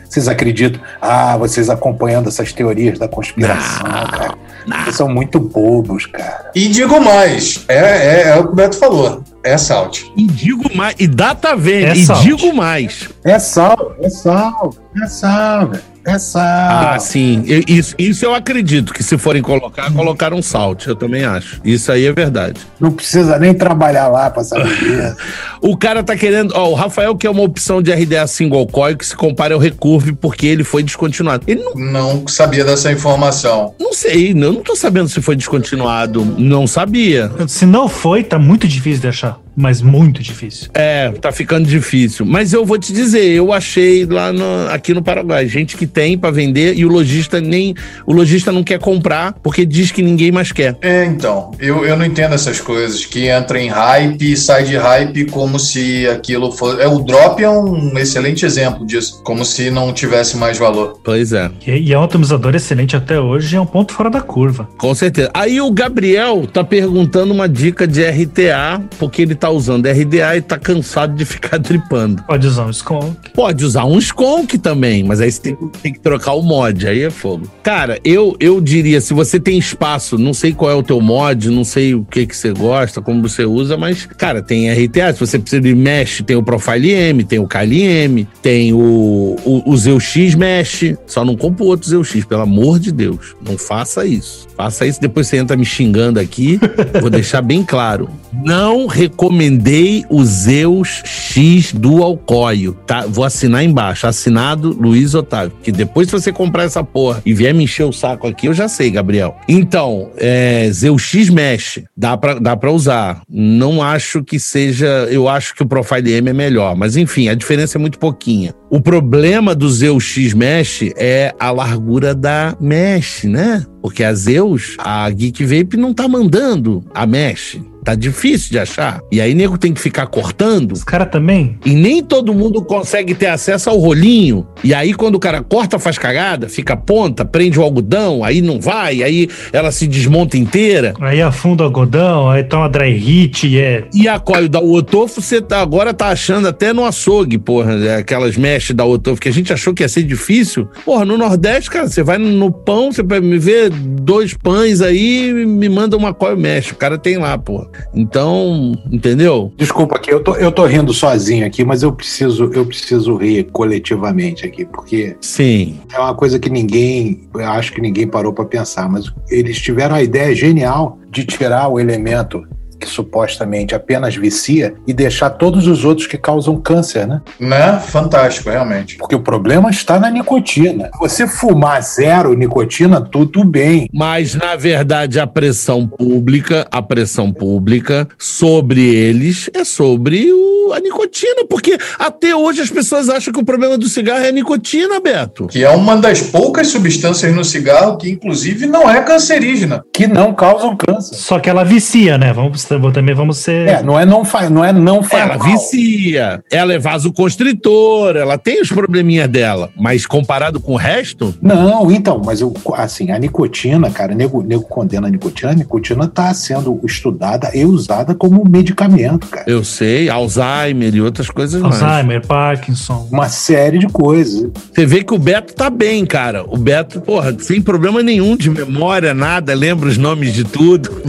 Vocês acreditam? Ah, vocês acompanhando essas teorias da conspiração, não, cara. Não. Vocês são muito bobos, cara. E digo mais, é, é, é o que o Beto falou. É salt. E digo mais, e data vendo, é e salt. digo mais. É sal, é sal, é sal, velho. É sal. Ah, sim. Eu, isso, isso eu acredito que se forem colocar, colocaram salt. Eu também acho. Isso aí é verdade. Não precisa nem trabalhar lá pra saber. o cara tá querendo. Ó, o Rafael quer uma opção de RDA single coil que se compare ao Recurve porque ele foi descontinuado. Ele não... não sabia dessa informação. Não sei, eu não tô sabendo se foi descontinuado. Não sabia. Se não foi, tá muito difícil de achar mas muito difícil. É, tá ficando difícil. Mas eu vou te dizer, eu achei lá no, aqui no Paraguai, gente que tem para vender e o lojista nem o lojista não quer comprar porque diz que ninguém mais quer. É, então, eu, eu não entendo essas coisas que entra em hype e sai de hype como se aquilo fosse, é o drop é um excelente exemplo disso, como se não tivesse mais valor. Pois é. E, e é um atomizador excelente até hoje, é um ponto fora da curva. Com certeza. Aí o Gabriel tá perguntando uma dica de RTA, porque ele tá tá usando RDA e tá cansado de ficar dripando. Pode usar um Skunk. Pode usar um Skunk também, mas aí você tem, tem, que trocar o mod, aí é fogo. Cara, eu, eu diria, se você tem espaço, não sei qual é o teu mod, não sei o que que você gosta, como você usa, mas, cara, tem RTA, se você precisa de mesh, tem o Profile M, tem o KLM, tem o, o, o ZeuX Mesh, só não compra o outro ZeuX, pelo amor de Deus, não faça isso. Faça isso, depois você entra me xingando aqui, vou deixar bem claro. Não recomendei o Zeus X do Alcoio, tá? Vou assinar embaixo, assinado Luiz Otávio, que depois se você comprar essa porra e vier me encher o saco aqui, eu já sei, Gabriel. Então, é, Zeus X Mesh, dá pra, dá pra usar. Não acho que seja, eu acho que o Profile M é melhor, mas enfim, a diferença é muito pouquinha. O problema do Zeus X Mesh é a largura da mesh, né? Porque a Zeus, a Geek Vape não tá mandando a mesh. Tá difícil de achar. E aí, nego tem que ficar cortando. Os caras também. E nem todo mundo consegue ter acesso ao rolinho. E aí, quando o cara corta, faz cagada, fica ponta, prende o algodão, aí não vai, aí ela se desmonta inteira. Aí afunda o algodão, aí toma dry hit e é. E a coil da Otofo, você tá, agora tá achando até no açougue, porra, é, aquelas mesh da Otofo, que a gente achou que ia ser difícil. Porra, no Nordeste, cara, você vai no pão, você vai me ver dois pães aí me manda uma coil mesh. O cara tem lá, porra. Então, entendeu? Desculpa aqui, eu tô, eu tô rindo sozinho aqui, mas eu preciso, eu preciso rir coletivamente aqui, porque Sim. é uma coisa que ninguém, acho que ninguém parou para pensar, mas eles tiveram a ideia genial de tirar o elemento que supostamente apenas vicia e deixar todos os outros que causam câncer, né? Né? Fantástico, realmente. Porque o problema está na nicotina. Você fumar zero nicotina, tudo bem. Mas, na verdade, a pressão pública, a pressão pública sobre eles é sobre o, a nicotina, porque até hoje as pessoas acham que o problema do cigarro é a nicotina, Beto. Que é uma das poucas substâncias no cigarro que, inclusive, não é cancerígena. Que não causam câncer. Só que ela vicia, né? Vamos, também vamos ser. É, não é não faz, não é não faz Ela mal. vicia, ela é vasoconstritor, ela tem os probleminhas dela, mas comparado com o resto, Não, então, mas eu, assim, a nicotina, cara, nego, nego condena a nicotina, a nicotina está sendo estudada e usada como medicamento, cara. eu sei, Alzheimer e outras coisas mais. Alzheimer, Parkinson. Uma série de coisas. Você vê que o Beto tá bem, cara. O Beto, porra, sem problema nenhum de memória, nada, lembra os nomes de tudo.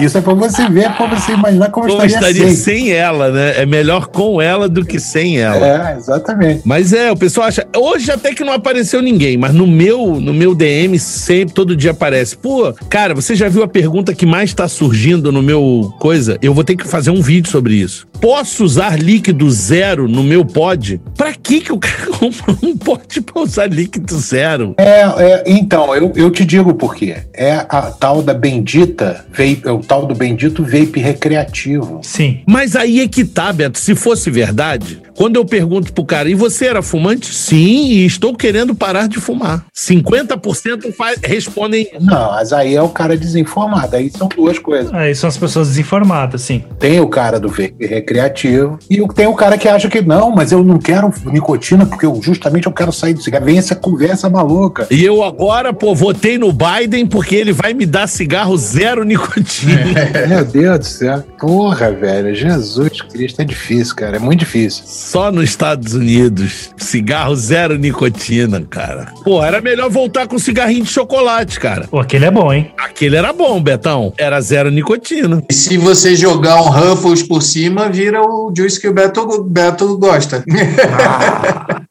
Isso é pra você ver, pra você imaginar como, Como estaria, estaria sem. sem ela, né? É melhor com ela do que sem ela. É, exatamente. Mas é, o pessoal acha. Hoje até que não apareceu ninguém, mas no meu, no meu DM sempre, todo dia aparece. Pô, cara, você já viu a pergunta que mais tá surgindo no meu coisa? Eu vou ter que fazer um vídeo sobre isso. Posso usar líquido zero no meu pod? Pra que que o cara compra um pod pra usar líquido zero? É, é, então, eu, eu te digo por quê. É a tal da bendita é o tal do bendito vape recreativo. Sim. Mas aí é que tá, Beto. Se fosse verdade, quando eu pergunto pro cara, e você era fumante? Sim, e estou querendo parar de fumar. 50% faz, respondem. Não, mas aí é o cara desinformado. Aí são duas coisas. Aí são as pessoas desinformadas, sim. Tem o cara do recreativo e tem o cara que acha que não, mas eu não quero nicotina porque eu, justamente eu quero sair do cigarro. Vem essa conversa maluca. E eu agora, pô, votei no Biden porque ele vai me dar cigarro zero nicotina. Meu Deus do céu. Porra, velho. Jesus Cristo, é difícil, cara. É muito difícil. Só nos Estados Unidos, cigarro zero nicotina, cara. Pô, era melhor voltar com cigarrinho de chocolate, cara. Pô, aquele é bom, hein? Aquele era bom, Betão. Era zero nicotina. E se você jogar um Ruffles por cima, vira o juice que o Beto, Beto gosta.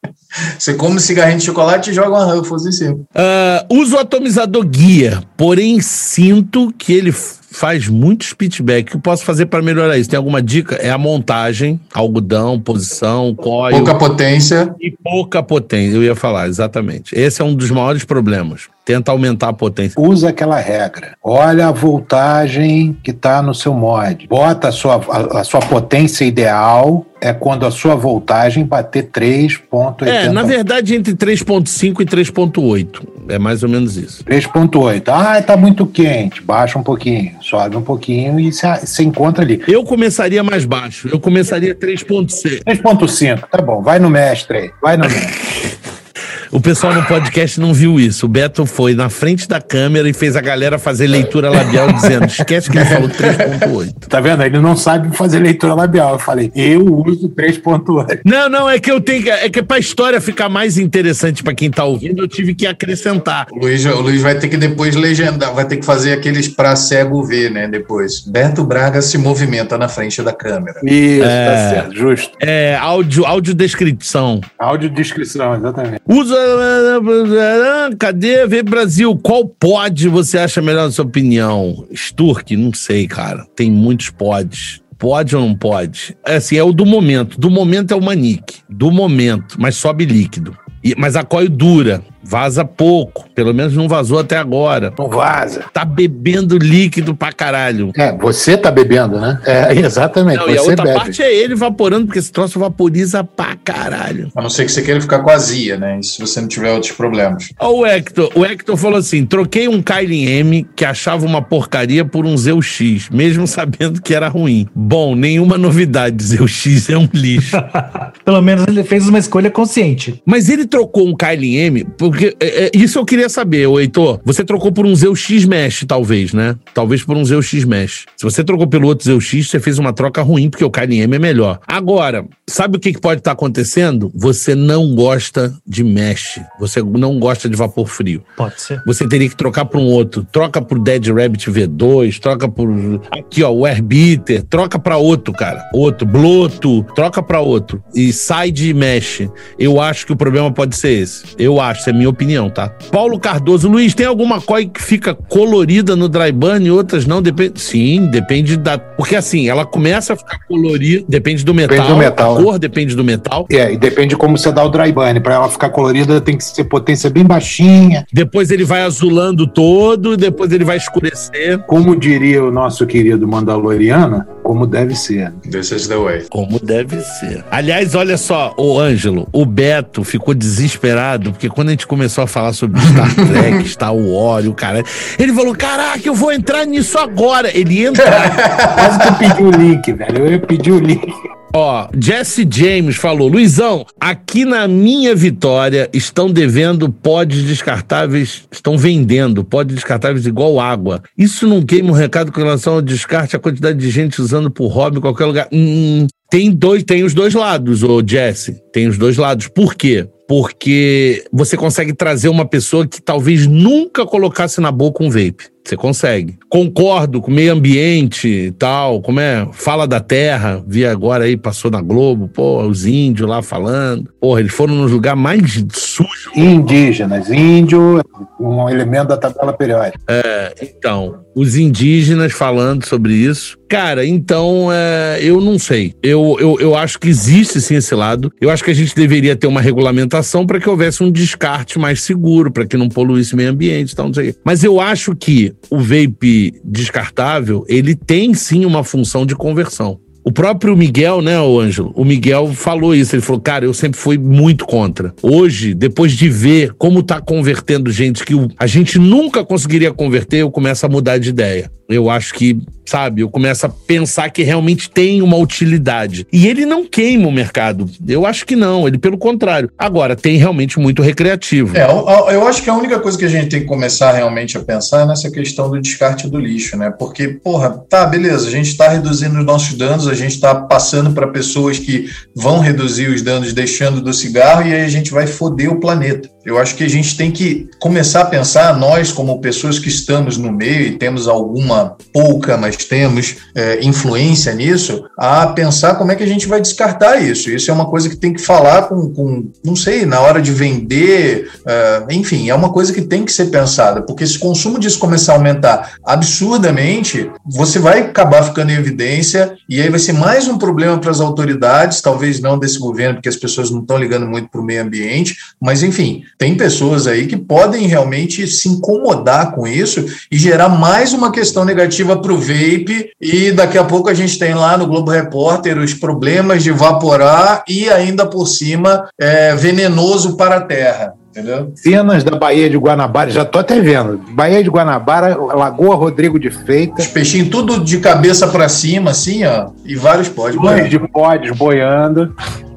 você come um cigarrinho de chocolate e joga um Ruffles em cima. Ah, uso o atomizador guia, porém sinto que ele faz muito spitback. O que eu posso fazer para melhorar isso? Tem alguma dica? É a montagem, algodão, posição, coil Pouca potência. e pouca potência. Eu ia falar, exatamente. Esse é um dos maiores problemas. Tenta aumentar a potência. Usa aquela regra. Olha a voltagem que está no seu mod. Bota a sua, a, a sua potência ideal é quando a sua voltagem bater 3.80. É, na verdade, entre 3.5 e 3.8. É mais ou menos isso. 3.8. Ah, tá muito quente. Baixa um pouquinho, sobe um pouquinho e você encontra ali. Eu começaria mais baixo. Eu começaria 3.6. 3.5, tá bom. Vai no mestre aí. Vai no mestre. O pessoal no podcast não viu isso. O Beto foi na frente da câmera e fez a galera fazer leitura labial dizendo: esquece que ele falou 3.8. Tá vendo? Ele não sabe fazer leitura labial. Eu falei, eu uso 3.8. Não, não, é que eu tenho que. É que pra história ficar mais interessante pra quem tá ouvindo, eu tive que acrescentar. O Luiz, o Luiz vai ter que depois legendar, vai ter que fazer aqueles pra cego ver, né? Depois. Beto Braga se movimenta na frente da câmera. Isso, É. tá certo. Justo. É, áudio, audiodescrição. Audiodescrição, exatamente. Usa. Cadê? Vê Brasil. Qual pod você acha melhor na sua opinião? Sturk? Não sei, cara. Tem muitos pods. Pode ou não pode? É assim, é o do momento. Do momento é o Manique. Do momento, mas sobe líquido. E- mas a coil dura, vaza pouco. Pelo menos não vazou até agora. Não vaza. Tá bebendo líquido pra caralho. É, você tá bebendo, né? É, exatamente. Não, e a você outra bebe. parte é ele evaporando, porque esse troço vaporiza pra caralho. A não ser que você queira ficar com azia, né? E se você não tiver outros problemas. Ó, o Hector. O Hector falou assim: troquei um Kylie M que achava uma porcaria por um Zeu X, mesmo sabendo que era ruim. Bom, nenhuma novidade. Zeu X é um lixo. Pelo menos ele fez uma escolha consciente. Mas ele trocou um Kylie M, porque é, é, isso eu queria saber, ô Heitor. Você trocou por um Zeu X Mesh, talvez, né? Talvez por um Zeu X Mesh. Se você trocou pelo outro Zeu X, você fez uma troca ruim, porque o Kylie M é melhor. Agora, sabe o que, que pode estar acontecendo? Você não gosta de mesh. Você não gosta de vapor frio. Pode ser. Você teria que trocar para um outro. Troca por Dead Rabbit V2, troca por. Aqui, ó, o Airbeater. Troca para outro, cara. Outro. Bloto. Troca para outro. E sai de mesh. Eu acho que o problema pode ser esse. Eu acho, é minha minha opinião, tá? Paulo Cardoso, Luiz, tem alguma coisa que fica colorida no dry burn e outras não? Depende. Sim, depende da. Porque assim, ela começa a ficar colorida, depende do metal. Depende do metal, a cor depende do metal. É, e depende de como você dá o dry burn. Pra ela ficar colorida, tem que ser potência bem baixinha. Depois ele vai azulando todo, e depois ele vai escurecer. Como diria o nosso querido Mandaloriano, como deve ser. This is the way. Como deve ser. Aliás, olha só, o Ângelo, o Beto ficou desesperado, porque quando a gente começou a falar sobre Star Trek, Star Wars, o cara, ele falou: caraca, eu vou entrar nisso agora. Ele ia entrar. Quase que eu pedi o link, velho. Eu ia pedir o link. Ó, Jesse James falou: Luizão, aqui na minha vitória estão devendo pods descartáveis, estão vendendo pods descartáveis igual água. Isso não queima um recado com relação ao descarte, a quantidade de gente usando por hobby em qualquer lugar. Hum, tem dois, tem os dois lados, ô Jesse. Tem os dois lados. Por quê? Porque você consegue trazer uma pessoa que talvez nunca colocasse na boca um vape. Você consegue. Concordo com o meio ambiente e tal, como é? Fala da terra, vi agora aí, passou na Globo, pô, os índios lá falando. Porra, eles foram nos lugares mais sujos. Indígenas, índio, um elemento da tabela periódica. É, então, os indígenas falando sobre isso. Cara, então, é, eu não sei. Eu, eu, eu acho que existe sim esse lado. Eu acho que a gente deveria ter uma regulamentação para que houvesse um descarte mais seguro, para que não poluísse o meio ambiente e tal, não sei. Mas eu acho que o vape descartável, ele tem sim uma função de conversão. O próprio Miguel, né, o Ângelo? O Miguel falou isso. Ele falou, cara, eu sempre fui muito contra. Hoje, depois de ver como tá convertendo gente que a gente nunca conseguiria converter, eu começo a mudar de ideia. Eu acho que, sabe, eu começo a pensar que realmente tem uma utilidade. E ele não queima o mercado. Eu acho que não, ele pelo contrário. Agora, tem realmente muito recreativo. É, eu, acho que a única coisa que a gente tem que começar realmente a pensar é nessa questão do descarte do lixo, né? Porque, porra, tá, beleza, a gente está reduzindo os nossos danos, a gente está passando para pessoas que vão reduzir os danos deixando do cigarro e aí a gente vai foder o planeta. Eu acho que a gente tem que começar a pensar, nós, como pessoas que estamos no meio e temos alguma pouca, mas temos é, influência nisso, a pensar como é que a gente vai descartar isso. Isso é uma coisa que tem que falar com, com não sei, na hora de vender, é, enfim, é uma coisa que tem que ser pensada, porque se o consumo disso começar a aumentar absurdamente, você vai acabar ficando em evidência e aí vai ser mais um problema para as autoridades, talvez não desse governo, porque as pessoas não estão ligando muito para o meio ambiente, mas enfim, tem pessoas aí que podem realmente se incomodar com isso e gerar mais uma questão negativa para o vape e daqui a pouco a gente tem lá no Globo Repórter os problemas de evaporar e ainda por cima é venenoso para a terra. Entendeu? Cenas da Baía de Guanabara, já tô até vendo. Baía de Guanabara, Lagoa Rodrigo de Os Freitas, peixinhos tudo de cabeça para cima, assim, ó, e vários podes. dois de podes boiando.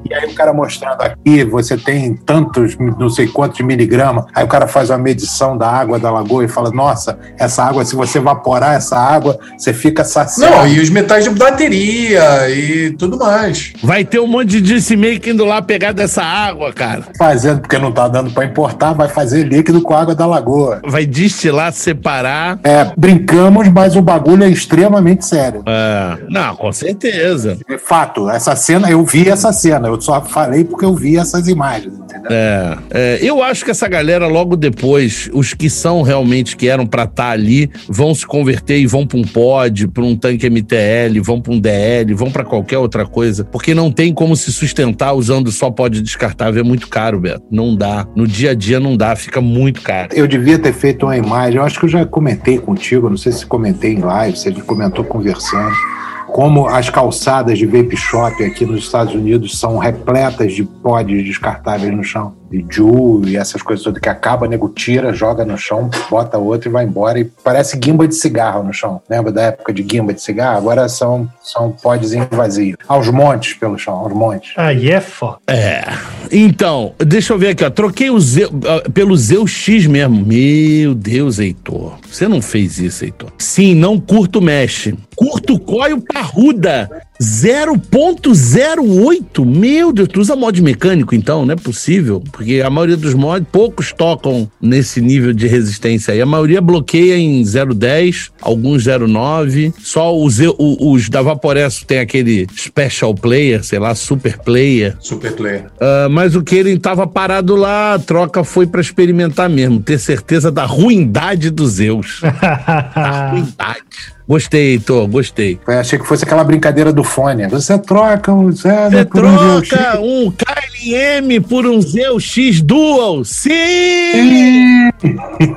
E aí o cara mostrando aqui, você tem tantos, não sei quantos miligramas. Aí o cara faz uma medição da água da lagoa e fala: Nossa, essa água, se você evaporar essa água, você fica saciado. Não, e os metais de bateria e tudo mais. Vai ter um monte de disse making indo lá pegar dessa água, cara. Fazendo, porque não tá dando para importar, vai fazer líquido com a água da lagoa. Vai destilar, separar. É, brincamos, mas o bagulho é extremamente sério. É, não, com certeza. É Fato, essa cena, eu vi essa cena, eu só falei porque eu vi essas imagens, entendeu? É, é, eu acho que essa galera, logo depois, os que são realmente que eram pra estar ali, vão se converter e vão pra um pod, pra um tanque MTL, vão pra um DL, vão pra qualquer outra coisa, porque não tem como se sustentar usando só pod descartável. É muito caro, Beto. Não dá. No dia a dia não dá, fica muito caro. Eu devia ter feito uma imagem, eu acho que eu já comentei contigo, não sei se comentei em live, se a gente comentou conversando, como as calçadas de vape shop aqui nos Estados Unidos são repletas de pods descartáveis no chão. De Ju e essas coisas todas que acaba, nego tira, joga no chão, bota outro e vai embora. E parece guimba de cigarro no chão. Lembra da época de guimba de cigarro? Agora são, são pods em vazio. Aos montes pelo chão, aos montes. Aí é foda. É. Então, deixa eu ver aqui, ó. Troquei o Zeu, pelo Zeu X mesmo. Meu Deus, Heitor. Você não fez isso, Heitor. Sim, não curto mesh. curto coio parruda. 0.08? Meu Deus, tu usa mod mecânico então? Não é possível. Porque a maioria dos mods, poucos tocam nesse nível de resistência aí. A maioria bloqueia em 0.10, alguns 0.9. Só os, os da Vaporesso tem aquele Special Player, sei lá, Super Player. Super Player. Uh, mas o Keirin tava parado lá, a troca foi para experimentar mesmo, ter certeza da ruindade dos Zeus. da ruindade. Gostei, Tô, gostei. Eu achei que fosse aquela brincadeira do fone. Você troca um Você por troca um, KLM por um Zeus X Dual. Sim!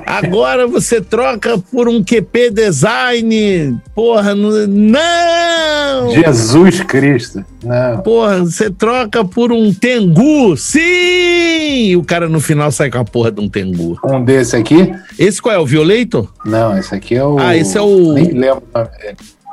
Agora você troca por um QP Design. Porra, não! Jesus Cristo. Não. Porra, você troca por um Tengu. Sim! E o cara no final sai com a porra de um Tengu. Um desse aqui? Esse qual é? O Violator? Não, esse aqui é o. Ah, esse é o. Nem lembro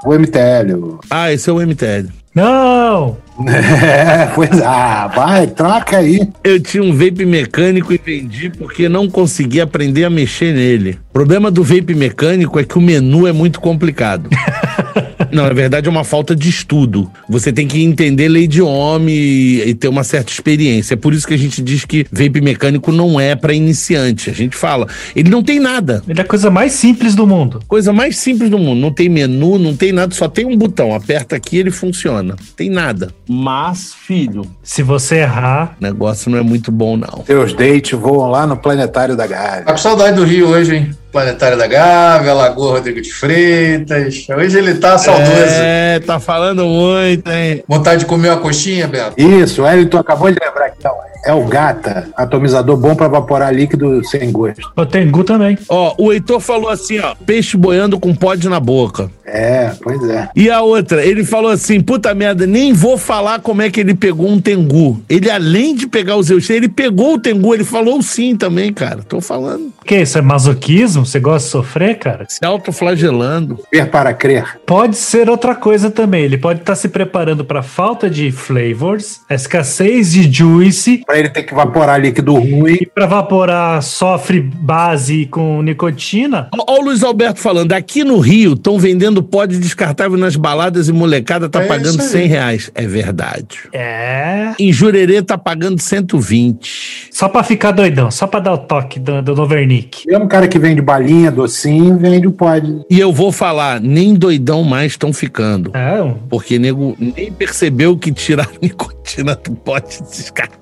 o MTL. Ah, esse é o MTL. Não! É, pois ah, vai, troca aí. Eu tinha um vape mecânico e vendi porque não consegui aprender a mexer nele. O problema do vape mecânico é que o menu é muito complicado. Não, na verdade é uma falta de estudo. Você tem que entender lei de homem e, ter uma certa experiência. É por isso que a gente diz que vape mecânico não é para iniciante. A gente fala, ele não tem nada. Ele é a coisa mais simples do mundo. Coisa mais simples do mundo. Não tem menu, não tem nada, só tem um botão. Aperta aqui ele funciona. Tem nada. Mas, filho. Se você errar. O negócio não é muito bom, não. Teus dates voam lá no planetário da Gávea. Tá com saudade do Rio hoje, hein? Planetário da Gávea, Lagoa Rodrigo de Freitas. Hoje ele tá saudoso. É, tá falando muito, hein? Vontade de comer uma coxinha, Beto? Isso, o Elton acabou de lembrar que é o Gata, atomizador bom para evaporar líquido sem gosto. O Tengu também. Ó, o Heitor falou assim, ó, peixe boiando com pod na boca. É, pois é. E a outra, ele falou assim, puta merda, nem vou falar como é que ele pegou um Tengu. Ele, além de pegar os Zeus, ele pegou o Tengu, ele falou sim também, cara. Tô falando. Que isso, é masoquismo? Você gosta de sofrer, cara? Se autoflagelando. Ver para crer. Pode ser outra coisa também. Ele pode estar tá se preparando para falta de flavors, a escassez de juice para ele ter que evaporar líquido ruim. E para evaporar sofre base com nicotina. Olha o Luiz Alberto falando, aqui no Rio estão vendendo pó de descartável nas baladas e molecada tá é pagando 100 reais. É verdade. É. Em Jurerê tá pagando 120. Só para ficar doidão, só para dar o toque do, do Novernick. Mesmo cara que vende balinha, docinho, vende o pó de... E eu vou falar, nem doidão mais estão ficando. É. Porque nego nem percebeu que tirar nicotina do pote descartável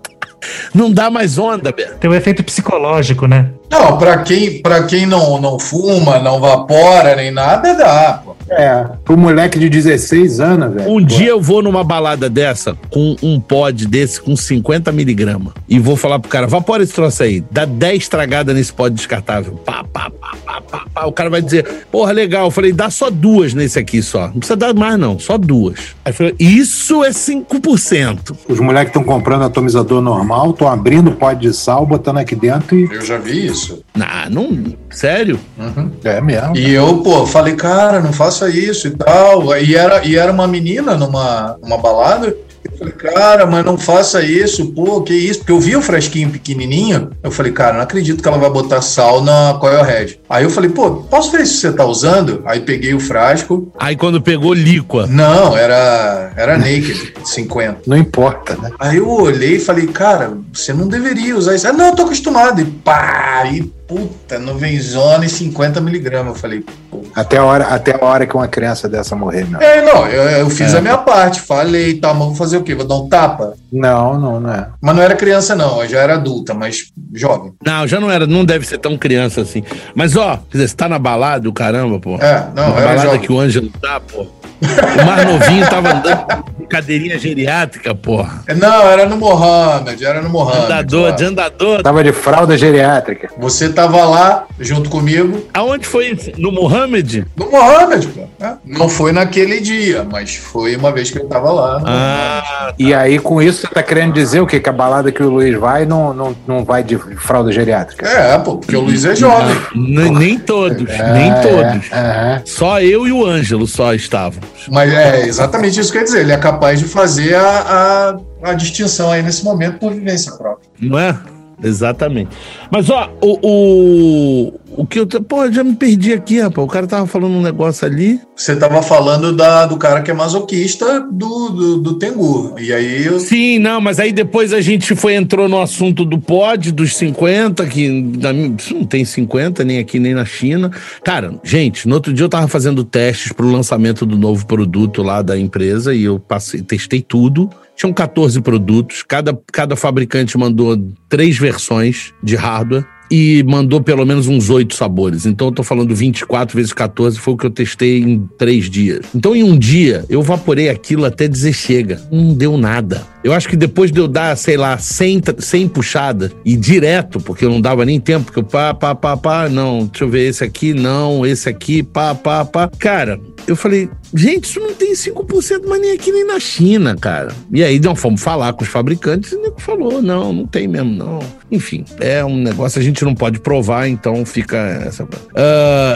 não dá mais onda, Beto. Tem um efeito psicológico, né? Não, para quem, pra quem não, não fuma, não vapora nem nada, dá, pô. É, pro moleque de 16 anos, velho. Um pô. dia eu vou numa balada dessa com um pod desse com 50 miligramas e vou falar pro cara, vapora esse troço aí, dá 10 tragadas nesse pod descartável. Pá, pá, pá, pá, pá, pá. O cara vai dizer, porra, legal. Eu falei, dá só duas nesse aqui só. Não precisa dar mais não, só duas. Aí eu falei, isso é 5%. Os moleques estão comprando atomizador normal, estão abrindo o pod de sal, botando aqui dentro e... Eu já vi isso. Ah, não. Sério? Uhum. É mesmo. E eu, pô, falei, cara, não faça isso e tal. E era, e era uma menina numa, numa balada. Eu falei, cara, mas não faça isso, pô, que isso? Porque eu vi o fresquinho pequenininho, eu falei, cara, não acredito que ela vai botar sal na Coil. Aí eu falei, pô, posso ver se você tá usando? Aí peguei o frasco. Aí quando pegou líqua. Não, era, era naked, 50. Não importa, né? Aí eu olhei e falei, cara, você não deveria usar isso. Ah, não, eu tô acostumado. E pá, e puta, nuvenzona e 50 miligramas. Eu falei, pô. Até a, hora, até a hora que uma criança dessa morrer, meu. É, não, eu, eu fiz é. a minha parte, falei, tá, mas vou fazer o quê? Vou dar um tapa? Não, não, não é. Mas não era criança, não, eu já era adulta, mas jovem. Não, já não era, não deve ser tão criança assim. Mas, ó, você tá na balada, o caramba, pô. É, não, na era balada que o Ângelo tá, pô. O mais novinho tava andando de cadeirinha geriátrica, porra. Não, era no Mohamed, era no Mohamed. Andador, de andador. Tava de fralda geriátrica. Você tava lá junto comigo. Aonde foi isso? No Mohamed? No Mohamed, pô. É. Não foi naquele dia, mas foi uma vez que eu tava lá. Ah, tá. E aí, com isso, você tá querendo dizer o quê? Que a balada que o Luiz vai não, não, não vai de fralda geriátrica? É, pô, porque o Luiz é jovem. N- nem todos, É, nem todos. é, é. Só eu e o Ângelo só estavam. Mas é exatamente isso que eu ia dizer. Ele é capaz de fazer a, a, a distinção aí nesse momento por vivência própria. Não é? Exatamente. Mas, ó, o, o, o que eu. Pô, já me perdi aqui, rapaz. O cara tava falando um negócio ali. Você tava falando da, do cara que é masoquista do, do, do Tengu. E aí eu. Sim, não, mas aí depois a gente foi, entrou no assunto do pod, dos 50, que na, não tem 50, nem aqui, nem na China. Cara, gente, no outro dia eu tava fazendo testes pro lançamento do novo produto lá da empresa e eu passei, testei tudo. Tinham 14 produtos, cada, cada fabricante mandou três versões de hardware e mandou pelo menos uns oito sabores. Então eu tô falando 24 vezes 14, foi o que eu testei em três dias. Então em um dia eu vaporei aquilo até dizer chega. Não deu nada. Eu acho que depois de eu dar, sei lá, 100, 100 puxada e direto, porque eu não dava nem tempo, porque eu pá, pá, pá, pá, não, deixa eu ver esse aqui, não, esse aqui, pá, pá, pá. Cara, eu falei, gente, isso não tem 5% mais nem aqui nem na China, cara. E aí nós fomos falar com os fabricantes e o falou, não, não tem mesmo, não. Enfim, é um negócio, a gente não pode provar, então fica essa. Uh,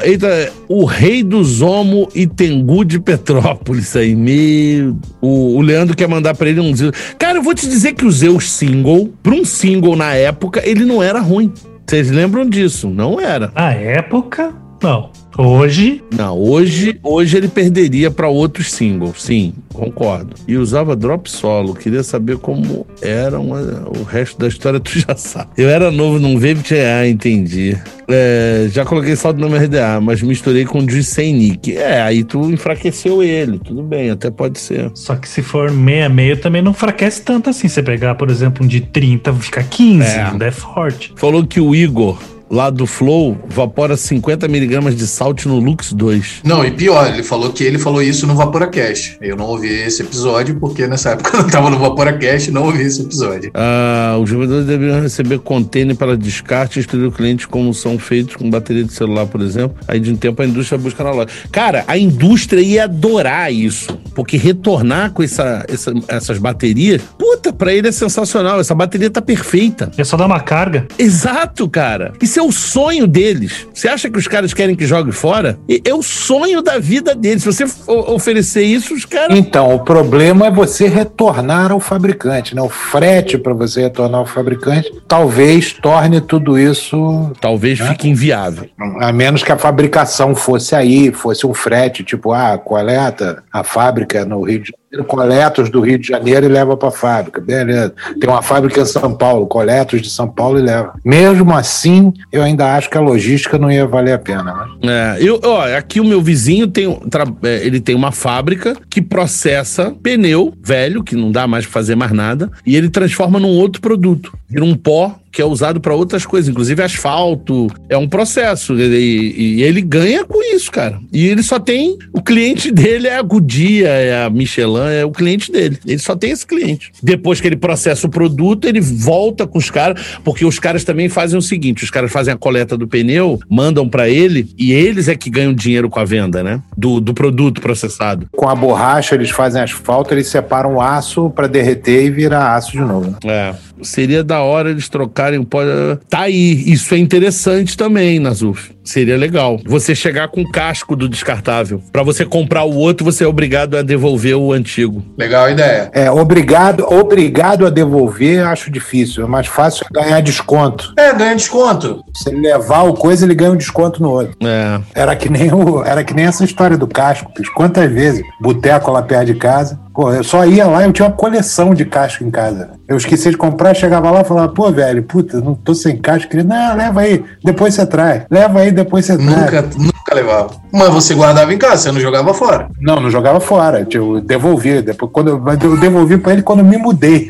eita, o rei do Zomo e Tengu de Petrópolis aí, meu. O, o Leandro quer mandar pra ele um. Cara, eu vou te dizer que o single, pra um single na época, ele não era ruim. Vocês lembram disso? Não era. Na época, não. Hoje? Não, hoje, hoje ele perderia para outros singles, sim, concordo. E usava drop solo, queria saber como era uma, o resto da história, tu já sabe. Eu era novo, não veio, ah, entendi. É, já coloquei saldo no RDA, mas misturei com o sem nick. É, aí tu enfraqueceu ele, tudo bem, até pode ser. Só que se for meia meia também não enfraquece tanto assim. Você pegar, por exemplo, um de 30, fica 15, é. ainda é forte. Falou que o Igor lá do Flow vapora 50 miligramas de salt no Lux 2. Não, e pior, ele falou que ele falou isso no VaporaCast. Eu não ouvi esse episódio porque nessa época eu não estava no VaporaCast e não ouvi esse episódio. Ah, os vendedores deveriam receber container para descarte e instruir o cliente como são feitos com bateria de celular, por exemplo. Aí de um tempo a indústria busca na loja. Cara, a indústria ia adorar isso, porque retornar com essa, essa essas baterias, puta, pra ele é sensacional. Essa bateria tá perfeita. É só dar uma carga. Exato, cara. Isso é o sonho deles. Você acha que os caras querem que jogue fora? É o sonho da vida deles. Se você oferecer isso, os caras. Então, o problema é você retornar ao fabricante, né? O frete para você retornar ao fabricante talvez torne tudo isso. Talvez né? fique inviável. A menos que a fabricação fosse aí, fosse um frete, tipo, ah, coleta a fábrica no Rio de coleta os do Rio de Janeiro e leva para a fábrica. Beleza. Tem uma fábrica em São Paulo, coleta os de São Paulo e leva. Mesmo assim, eu ainda acho que a logística não ia valer a pena. Né? É, eu, ó, aqui o meu vizinho tem, é, ele tem uma fábrica que processa pneu velho, que não dá mais para fazer mais nada, e ele transforma num outro produto. Vira um pó que é usado para outras coisas, inclusive asfalto. É um processo. E, e, ele ganha com isso, cara. E ele só tem. O cliente dele é a Goodyear, é a Michelin, é o cliente dele. Ele só tem esse cliente. Depois que ele processa o produto, ele volta com os caras, porque os caras também fazem o seguinte: os caras fazem a coleta do pneu, mandam para ele, e eles é que ganham dinheiro com a venda, né? Do, do produto processado. Com a borracha, eles fazem asfalto, eles separam o aço para derreter e virar aço de novo. Né? É. Seria da hora eles trocarem o pó. Tá aí. Isso é interessante também, Nazuf. Seria legal. Você chegar com o casco do descartável. Para você comprar o outro, você é obrigado a devolver o antigo. Legal a ideia. É, obrigado, obrigado a devolver, acho difícil. É mais fácil ganhar desconto. É, ganhar desconto. Se ele levar o coisa, ele ganha um desconto no outro. É. Era que nem, o, era que nem essa história do casco. Quantas vezes? Boteco lá perto de casa. Pô, eu só ia lá, eu tinha uma coleção de casco em casa. Eu esqueci de comprar, chegava lá e falava, pô, velho, puta, não tô sem casco. Queria, não, leva aí, depois você traz. Leva aí, depois você nunca. Nunca levava. Mas você guardava em casa, você não jogava fora? Não, não jogava fora. Eu devolvi. Depois, quando eu, eu devolvi pra ele quando eu me mudei.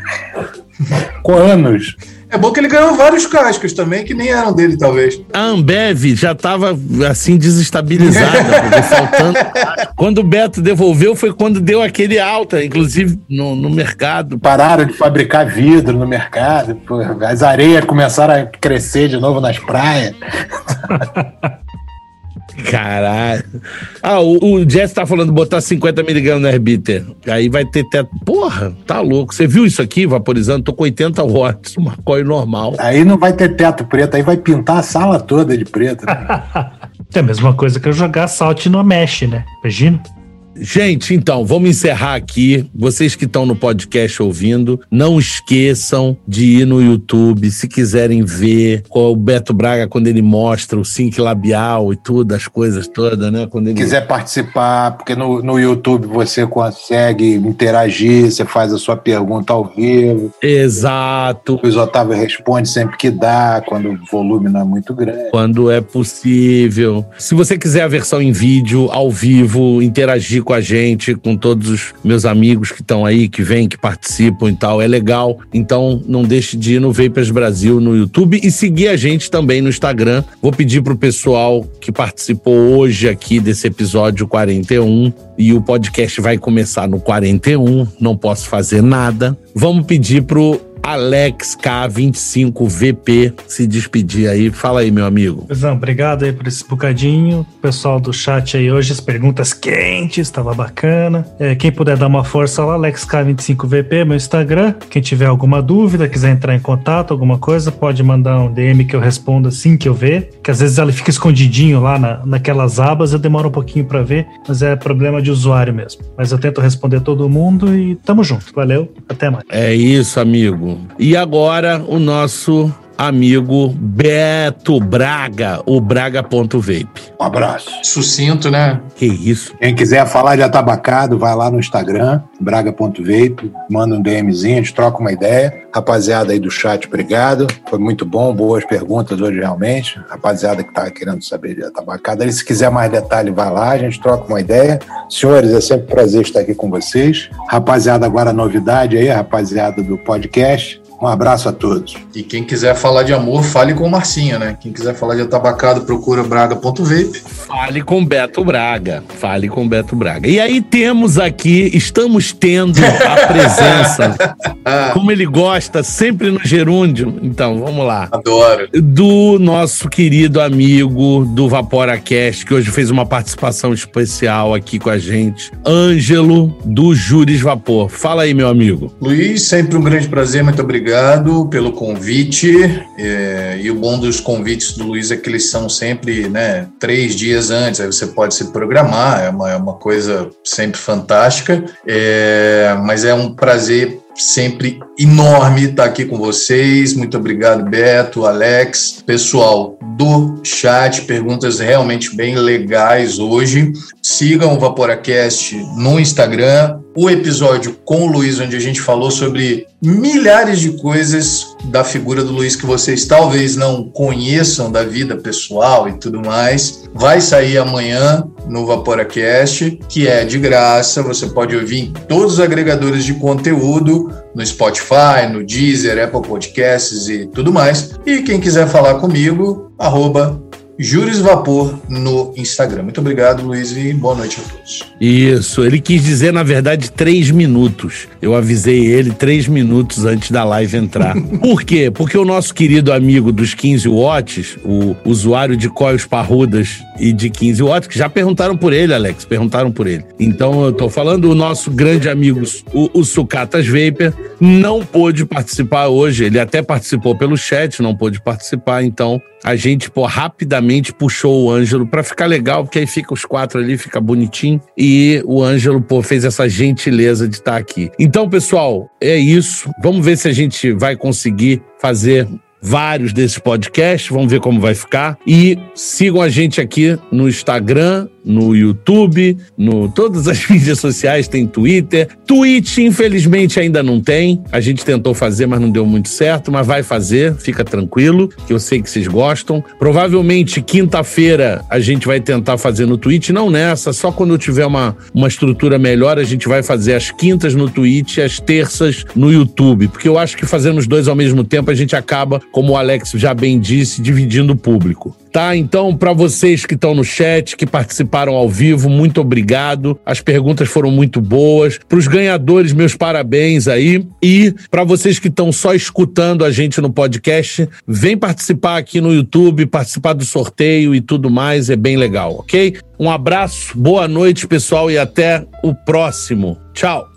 Com anos. É bom que ele ganhou vários cascos também, que nem eram dele, talvez. A Ambev já estava assim desestabilizada, faltando. Quando o Beto devolveu, foi quando deu aquele alta, inclusive no, no mercado. Pararam de fabricar vidro no mercado, as areias começaram a crescer de novo nas praias. Caralho. Ah, o, o Jess tá falando botar 50mg no Herbiter. Aí vai ter teto. Porra, tá louco. Você viu isso aqui vaporizando? Tô com 80 watts, uma coil normal. Aí não vai ter teto preto, aí vai pintar a sala toda de preto. Né? é a mesma coisa que eu jogar salt no mesh, né? Imagina. Gente, então, vamos encerrar aqui. Vocês que estão no podcast ouvindo, não esqueçam de ir no YouTube, se quiserem ver o Beto Braga quando ele mostra o sync labial e tudo, as coisas todas, né? Quando ele... quiser participar, porque no, no YouTube você consegue interagir, você faz a sua pergunta ao vivo. Exato. O Otávio responde sempre que dá, quando o volume não é muito grande. Quando é possível. Se você quiser a versão em vídeo, ao vivo, interagir com a gente, com todos os meus amigos que estão aí, que vêm, que participam e tal, é legal. Então não deixe de ir no Vapers Brasil no YouTube e seguir a gente também no Instagram. Vou pedir pro pessoal que participou hoje aqui desse episódio 41 e o podcast vai começar no 41, não posso fazer nada. Vamos pedir pro Alex K25VP se despedir aí. Fala aí, meu amigo. Pesão, obrigado aí por esse bocadinho. Pessoal do chat aí hoje, as perguntas quentes, estava bacana. É, quem puder dar uma força lá, Alex K25VP, meu Instagram. Quem tiver alguma dúvida, quiser entrar em contato, alguma coisa, pode mandar um DM que eu respondo assim que eu ver. Que às vezes ela fica escondidinho lá na, naquelas abas, eu demoro um pouquinho para ver, mas é problema de usuário mesmo. Mas eu tento responder todo mundo e tamo junto. Valeu, até mais. É isso, amigo. E agora o nosso amigo Beto Braga, o Braga.vape. Um abraço. Sucinto, né? Que isso. Quem quiser falar de atabacado, vai lá no Instagram, braga.vape, manda um DMzinho, a gente troca uma ideia. Rapaziada aí do chat, obrigado. Foi muito bom, boas perguntas hoje realmente. Rapaziada que tá querendo saber de atabacado. Aí se quiser mais detalhe, vai lá, a gente troca uma ideia. Senhores, é sempre um prazer estar aqui com vocês. Rapaziada, agora novidade aí, rapaziada do podcast. Um abraço a todos. E quem quiser falar de amor, fale com o Marcinho, né? Quem quiser falar de atabacado, procura braga.vape. Fale com Beto Braga. Fale com Beto Braga. E aí temos aqui, estamos tendo a presença, como ele gosta, sempre no gerúndio. Então, vamos lá. Adoro. Do nosso querido amigo do VaporaCast, que hoje fez uma participação especial aqui com a gente, Ângelo, do Júris Vapor. Fala aí, meu amigo. Luiz, sempre um grande prazer, muito obrigado pelo convite. É, e o bom dos convites do Luiz é que eles são sempre né, três dias antes, aí você pode se programar, é uma, é uma coisa sempre fantástica. É, mas é um prazer sempre enorme estar aqui com vocês. Muito obrigado, Beto, Alex, pessoal do chat. Perguntas realmente bem legais hoje. Sigam o Vaporacast no Instagram. O episódio com o Luiz, onde a gente falou sobre milhares de coisas da figura do Luiz que vocês talvez não conheçam da vida pessoal e tudo mais, vai sair amanhã no Vaporacast, que é de graça. Você pode ouvir em todos os agregadores de conteúdo, no Spotify, no Deezer, Apple Podcasts e tudo mais. E quem quiser falar comigo, arroba Júris Vapor no Instagram. Muito obrigado, Luiz, e boa noite a todos. Isso, ele quis dizer, na verdade, três minutos. Eu avisei ele três minutos antes da live entrar. Por quê? Porque o nosso querido amigo dos 15 watts, o usuário de coios parrudas e de 15 watts, que já perguntaram por ele, Alex, perguntaram por ele. Então, eu tô falando, o nosso grande amigo, o, o Sucatas Vapor, não pôde participar hoje. Ele até participou pelo chat, não pôde participar, então a gente, pô, rapidamente puxou o Ângelo para ficar legal, porque aí fica os quatro ali, fica bonitinho. E o Ângelo, pô, fez essa gentileza de estar aqui. Então, pessoal, é isso. Vamos ver se a gente vai conseguir fazer vários desses podcasts, vamos ver como vai ficar. E sigam a gente aqui no Instagram, no YouTube, no todas as mídias sociais, tem Twitter. Twitch, infelizmente, ainda não tem. A gente tentou fazer, mas não deu muito certo, mas vai fazer, fica tranquilo, que eu sei que vocês gostam. Provavelmente quinta-feira a gente vai tentar fazer no Twitch, não nessa, só quando eu tiver uma, uma estrutura melhor, a gente vai fazer as quintas no Twitch e as terças no YouTube, porque eu acho que fazendo os dois ao mesmo tempo a gente acaba como o Alex já bem disse, dividindo o público. Tá? Então, para vocês que estão no chat, que participaram ao vivo, muito obrigado. As perguntas foram muito boas. Para os ganhadores, meus parabéns aí. E para vocês que estão só escutando a gente no podcast, vem participar aqui no YouTube, participar do sorteio e tudo mais, é bem legal, ok? Um abraço, boa noite, pessoal, e até o próximo. Tchau.